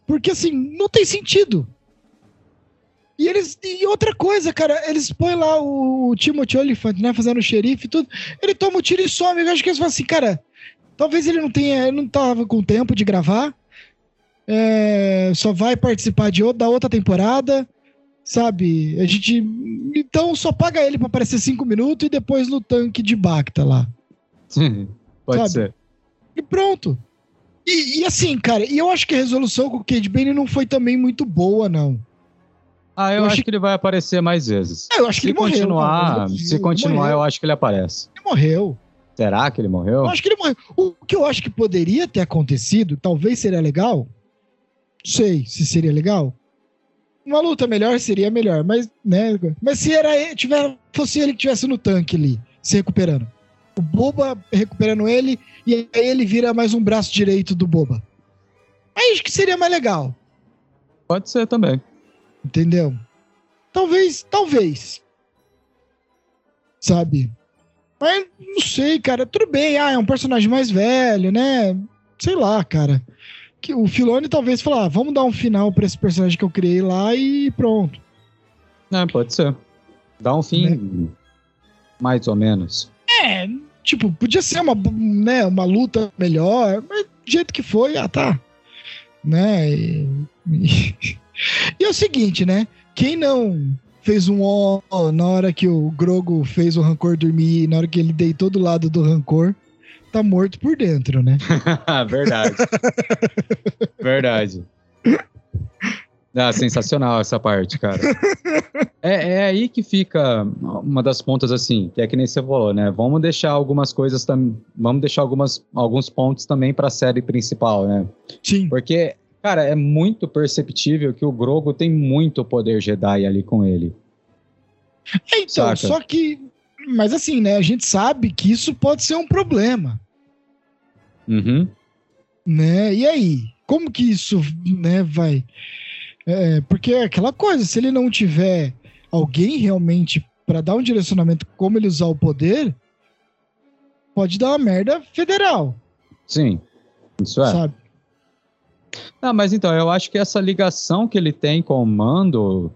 Porque assim, não tem sentido. E eles. E outra coisa, cara, eles põem lá o, o Timothy Oliphant, né? Fazendo o xerife e tudo. Ele toma o tiro e some. Eu acho que eles falam assim, cara. Talvez ele não tenha. Ele não tava com tempo de gravar. É, só vai participar de, outra- da outra temporada. Sabe? A gente. Então só paga ele pra aparecer cinco minutos e depois no tanque de Bacta lá. Sim, pode Sabe? ser. E pronto. E, e assim, cara, e eu acho que a resolução com o Cade Bane não foi também muito boa, não. Ah, eu, Eu acho que ele vai aparecer mais vezes. É, eu acho que Se ele morreu. continuar, cara. se continuar, morreu. eu acho que ele aparece. Ele morreu. Será que ele morreu? Eu acho que ele morreu. O que eu acho que poderia ter acontecido, talvez seria legal. Não sei se seria legal. Uma luta melhor seria melhor, mas, né? Mas se era ele, tiver, fosse ele que estivesse no tanque ali, se recuperando. O Boba recuperando ele, e aí ele vira mais um braço direito do Boba. Aí acho que seria mais legal. Pode ser também. Entendeu? Talvez, talvez. Sabe? Mas não sei, cara. Tudo bem, ah, é um personagem mais velho, né? Sei lá, cara. Que o Filone talvez falar, ah, vamos dar um final pra esse personagem que eu criei lá e pronto. É, pode ser. Dá um fim, Né? mais ou menos. É, tipo, podia ser uma, né, uma luta melhor, mas do jeito que foi, ah, tá. Né? E, e- [laughs] e é o seguinte, né? Quem não fez um ó na hora que o Grogo fez o Rancor dormir, na hora que ele deitou do lado do Rancor, tá morto por dentro, né? [laughs] Verdade. Verdade. Ah, sensacional essa parte, cara. é, é aí que fica uma das pontas assim, que é que nem você falou, né? Vamos deixar algumas coisas também, vamos deixar algumas, alguns pontos também para a série principal, né? Sim. Porque, cara, é muito perceptível que o Grogo tem muito poder Jedi ali com ele. É, então, Saca. só que. Mas assim, né? A gente sabe que isso pode ser um problema, Uhum. né? E aí? Como que isso né, vai. É, porque é aquela coisa, se ele não tiver alguém realmente para dar um direcionamento como ele usar o poder, pode dar uma merda federal, Sim. Isso é. sabe? Ah, mas então, eu acho que essa ligação que ele tem com o Mando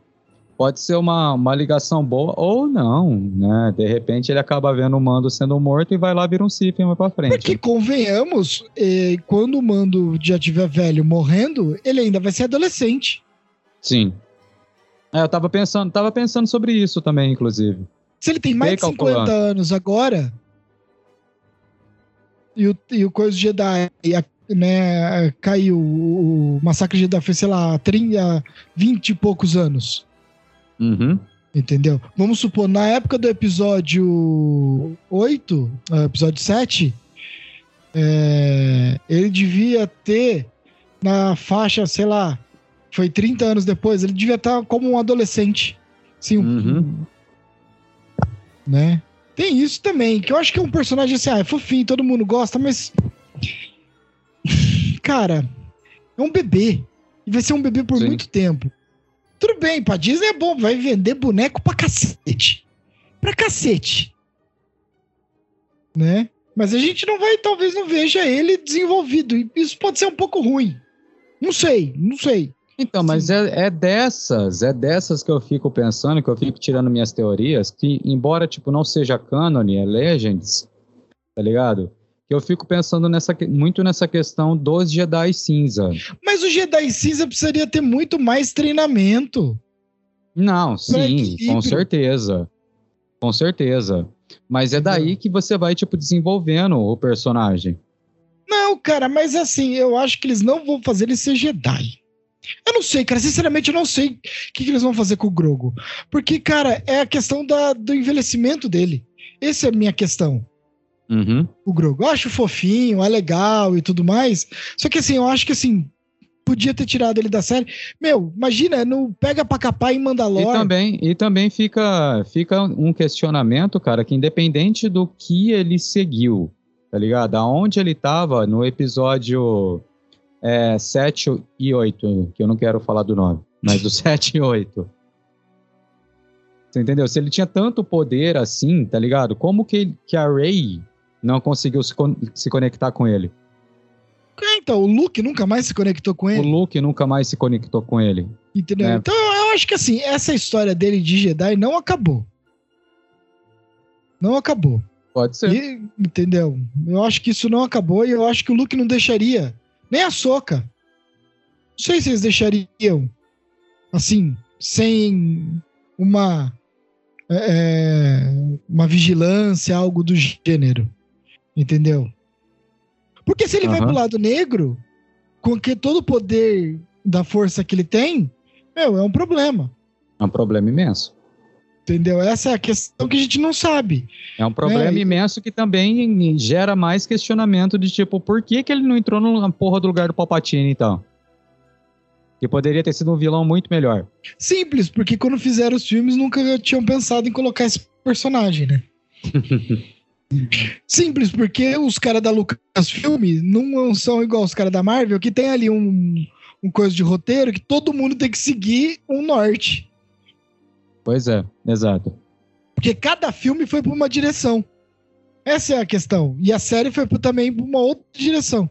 pode ser uma, uma ligação boa ou não, né? De repente ele acaba vendo o Mando sendo morto e vai lá vir um Sith mais pra frente. Porque convenhamos, eh, quando o Mando já tiver velho morrendo, ele ainda vai ser adolescente. Sim. É, eu tava pensando, tava pensando sobre isso também, inclusive. Se ele tem mais de 50 calculado. anos agora, e o, e o Coisa Jedi a- né, caiu, o Massacre Jedi foi, sei lá, 30, 20 e poucos anos. Uhum. Entendeu? Vamos supor, na época do episódio 8, ah, episódio 7, é, ele devia ter na faixa, sei lá, foi 30 anos depois, ele devia estar como um adolescente. Sim, um- Uhum. né? Tem isso também, que eu acho que é um personagem assim, ah, é fofinho, todo mundo gosta, mas. [laughs] Cara, é um bebê. E vai ser um bebê por Sim. muito tempo. Tudo bem, pra Disney é bom, vai vender boneco pra cacete. Pra cacete. Né? Mas a gente não vai, talvez não veja ele desenvolvido. E isso pode ser um pouco ruim. Não sei, não sei. Então, mas é, é dessas, é dessas que eu fico pensando, que eu fico tirando minhas teorias, que embora, tipo, não seja canon, é Legends, tá ligado? Que eu fico pensando nessa, muito nessa questão dos Jedi cinza. Mas o Jedi Cinza precisaria ter muito mais treinamento. Não, sim, com certeza. Com certeza. Mas é daí que você vai, tipo, desenvolvendo o personagem. Não, cara, mas assim, eu acho que eles não vão fazer ele ser Jedi. Eu não sei, cara. Sinceramente, eu não sei o que, que eles vão fazer com o Grogo. Porque, cara, é a questão da, do envelhecimento dele. Essa é a minha questão. Uhum. O Grogo. Eu acho fofinho, é legal e tudo mais. Só que, assim, eu acho que, assim, podia ter tirado ele da série. Meu, imagina, não pega pra capar em E Mandalor. também, e também fica, fica um questionamento, cara, que independente do que ele seguiu, tá ligado? Aonde ele tava no episódio é, 7 e 8, que eu não quero falar do nome, mas do [laughs] 7 e 8. Você entendeu? Se ele tinha tanto poder assim, tá ligado? Como que, que a Rey não conseguiu se, con- se conectar com ele? É, então, o Luke nunca mais se conectou com O ele. Luke nunca mais se conectou com ele. Entendeu? É. Então eu acho que assim, essa história dele de Jedi não acabou. Não acabou. Pode ser. E- entendeu? Eu acho que isso não acabou e eu acho que o Luke não deixaria. Nem a Soca. Não sei se eles deixariam assim, sem uma é, uma vigilância, algo do gênero. Entendeu? Porque se ele vai Aham. pro lado negro, com que todo o poder da força que ele tem, meu, é um problema. É um problema imenso. Entendeu? Essa é a questão que a gente não sabe. É um problema É, e- imenso que também gera mais questionamento de tipo, por que, que ele não entrou na porra do lugar do Palpatine, então? Que poderia ter sido um vilão muito melhor. Simples, porque quando fizeram os filmes nunca tinham pensado em colocar esse personagem, né? [laughs] Simples, porque os caras da Lucasfilm não são igual os caras da Marvel, que tem ali um, um coisa de roteiro que todo mundo tem que seguir um norte. Pois é, exato. Porque cada filme foi para uma direção. Essa é a questão. E a série foi pra- também para uma outra direção.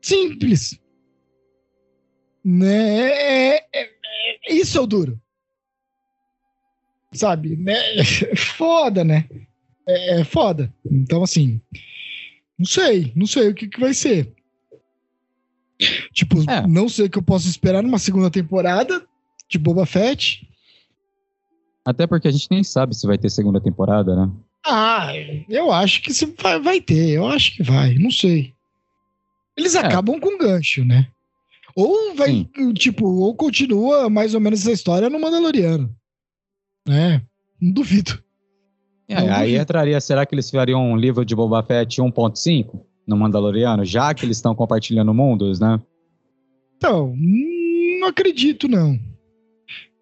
Simples. Né? É- é- é- isso é o duro. Sabe? Né? [laughs] Foda, né? É, é foda. Então, assim. Não sei. Não sei o que, que vai ser. Tipo, É. não sei o que eu posso esperar numa segunda temporada de Boba Fett. Até porque a gente nem sabe se vai ter segunda temporada, né? Ah, eu acho que vai, vai ter, eu acho que vai, não sei. Eles É. acabam com gancho, né? Ou vai, tipo, ou continua mais ou menos essa história no Mandaloriano. Né? Não duvido. É, aí duvido. entraria, será que eles fariam um livro de Boba Fett 1.5 no Mandaloriano, já que eles estão compartilhando mundos, né? Então, não acredito, não.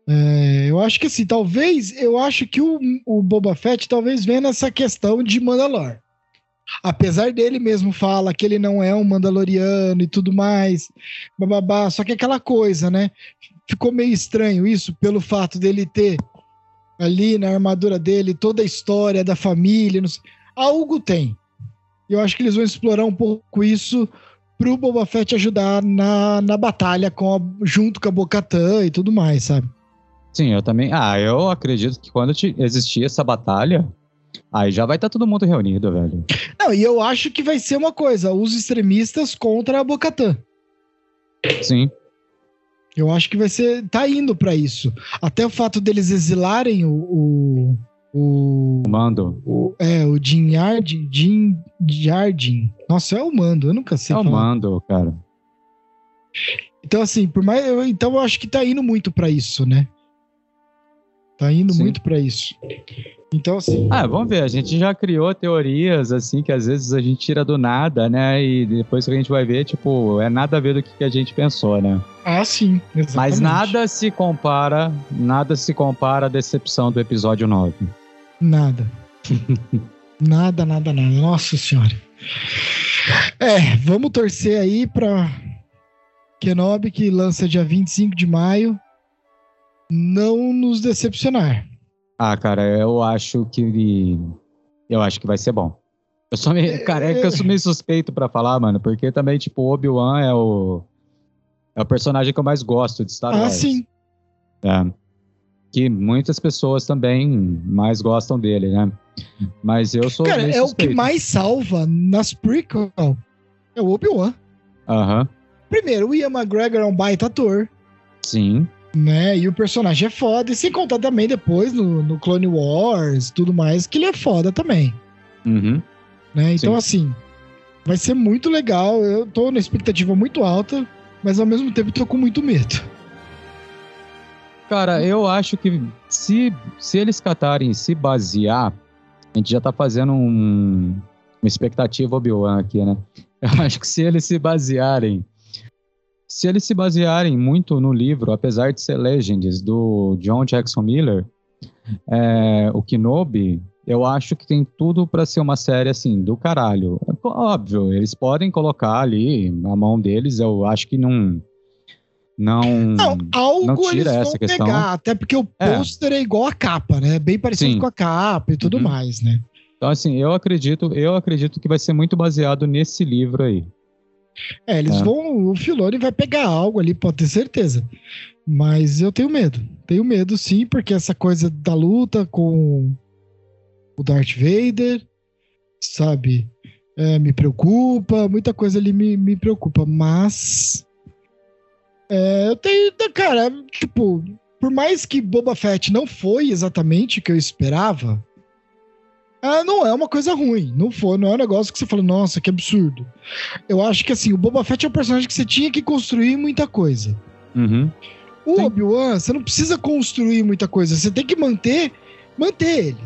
É, eu acho que assim, talvez, eu acho que o, o Boba Fett talvez venha nessa questão de Mandalor. Apesar dele mesmo fala que ele não é um Mandaloriano e tudo mais, bababá, só que aquela coisa, né? Ficou meio estranho isso pelo fato dele ter ali na armadura dele toda a história da família. Algo tem. Eu acho que eles vão explorar um pouco isso pro Boba Fett ajudar na, na batalha com a, junto com a Bocatã e tudo mais, sabe? Sim, eu também. Ah, eu acredito que quando existir essa batalha, aí já vai estar tá todo mundo reunido, velho. Não, e eu acho que vai ser uma coisa: os extremistas contra a Bocatã. Sim. Eu acho que vai ser. Tá indo para isso. Até o fato deles exilarem o, o o, Mando. O, é, o Jim Yardin. Jim. Nossa, é o Mando, eu nunca sei. É falar. o Mando, cara. Então, assim, por mais. Eu, então eu acho que tá indo muito para isso, né? Tá indo Sim. muito para isso. Então, assim. Ah, vamos ver. A gente já criou teorias, assim, que às vezes a gente tira do nada, né? E depois que a gente vai ver, tipo, é nada a ver do que a gente pensou, né? Ah, sim. Exatamente. Mas nada se compara, nada se compara à decepção do episódio 9. Nada. [laughs] nada, nada, nada. Nossa Senhora. É, vamos torcer aí pra Kenobi, que lança dia 25 de maio, não nos decepcionar. Ah, cara, eu acho que. Eu acho que vai ser bom. Eu sou meio. Cara, é que eu sou meio suspeito para falar, mano, porque também, tipo, o Obi-Wan é o. É o personagem que eu mais gosto de Star ah, Wars. Ah, sim. É que muitas pessoas também mais gostam dele, né? Mas eu sou. Cara, é o que mais salva nas prequel. É o Obi-Wan. Aham. Primeiro, o Ian McGregor é um baita ator. Sim. Né? E o personagem é foda. E sem contar também depois no, no Clone Wars tudo mais, que ele é foda também. Uhum. Né? Então, Sim. assim, vai ser muito legal. Eu tô na expectativa muito alta, mas ao mesmo tempo tô com muito medo. Cara, eu acho que se, se eles catarem se basear, a gente já tá fazendo um, uma expectativa Obi-Wan aqui, né? Eu acho que se eles se basearem. Se eles se basearem muito no livro, apesar de ser Legends, do John Jackson Miller, é, o Kenobi, eu acho que tem tudo para ser uma série assim, do caralho. Óbvio, eles podem colocar ali na mão deles, eu acho que não não, não, algo não tira essa questão. Pegar, até porque o é. pôster é. é igual a capa, né? Bem parecido Sim. com a capa e tudo uhum. mais, né? Então, assim, eu acredito, eu acredito que vai ser muito baseado nesse livro aí. É, eles é. vão. O Filoni vai pegar algo ali, pode ter certeza. Mas eu tenho medo. Tenho medo, sim, porque essa coisa da luta com o Darth Vader, sabe? É, me preocupa, muita coisa ali me, me preocupa, mas é, eu tenho, cara, tipo, por mais que Boba Fett não foi exatamente o que eu esperava, é, não é uma coisa ruim. Não foi, não é um negócio que você fala, nossa, que absurdo. Eu acho que assim, o Boba Fett é um personagem que você tinha que construir muita coisa. Uhum. O Obi-Wan, você não precisa construir muita coisa, você tem que manter, manter ele,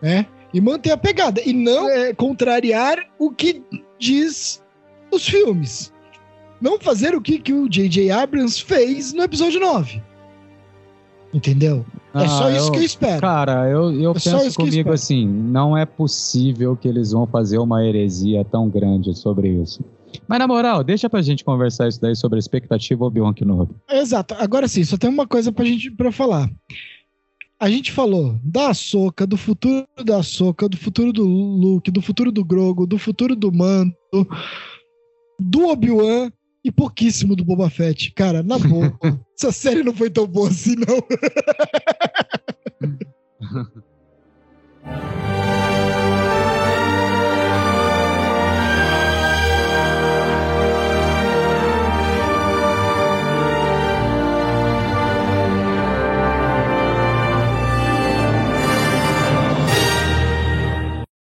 né? E manter a pegada. E não é, contrariar o que diz os filmes não fazer o que, que o J.J. Abrams fez no episódio 9. Entendeu? É só ah, isso eu, que eu espero. Cara, eu, eu é penso comigo assim: não é possível que eles vão fazer uma heresia tão grande sobre isso. Mas na moral, deixa pra gente conversar isso daí sobre a expectativa Obi-Wan Kenobi. Exato. Agora sim, só tem uma coisa pra gente pra falar. A gente falou da Soca, do futuro da Soca, do futuro do Luke, do futuro do Grogo, do futuro do Mando, do Obi-Wan e pouquíssimo do Boba Fett. Cara, na boa, [laughs] essa série não foi tão boa assim, não. [laughs]